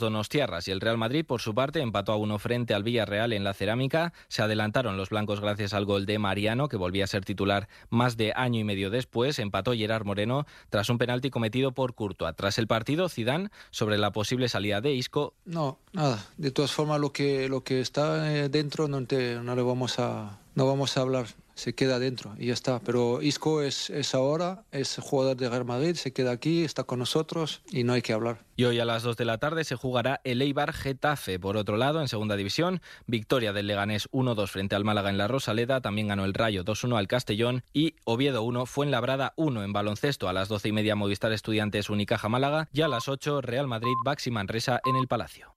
y el Real Madrid, por su parte, empató a uno frente al Villarreal en la cerámica. Se adelantaron los blancos gracias al gol de Mariano, que volvía a ser titular más de año y medio después. Empató Gerard Moreno tras un penalti cometido por Courtois. Tras el partido, Zidane sobre la posible salida de Isco. No, nada. De todas formas, lo que, lo que está eh, dentro no, no le vamos a, no vamos a hablar se queda dentro y ya está. Pero Isco es, es ahora, es jugador de Real Madrid, se queda aquí, está con nosotros y no hay que hablar. Y hoy a las 2 de la tarde se jugará el Eibar Getafe. Por otro lado, en segunda división, victoria del Leganés 1-2 frente al Málaga en la Rosaleda, también ganó el Rayo 2-1 al Castellón y Oviedo 1, Fuenlabrada 1 en baloncesto. A las 12 y media Movistar Estudiantes Unicaja Málaga y a las 8 Real Madrid Baxi Manresa en el Palacio.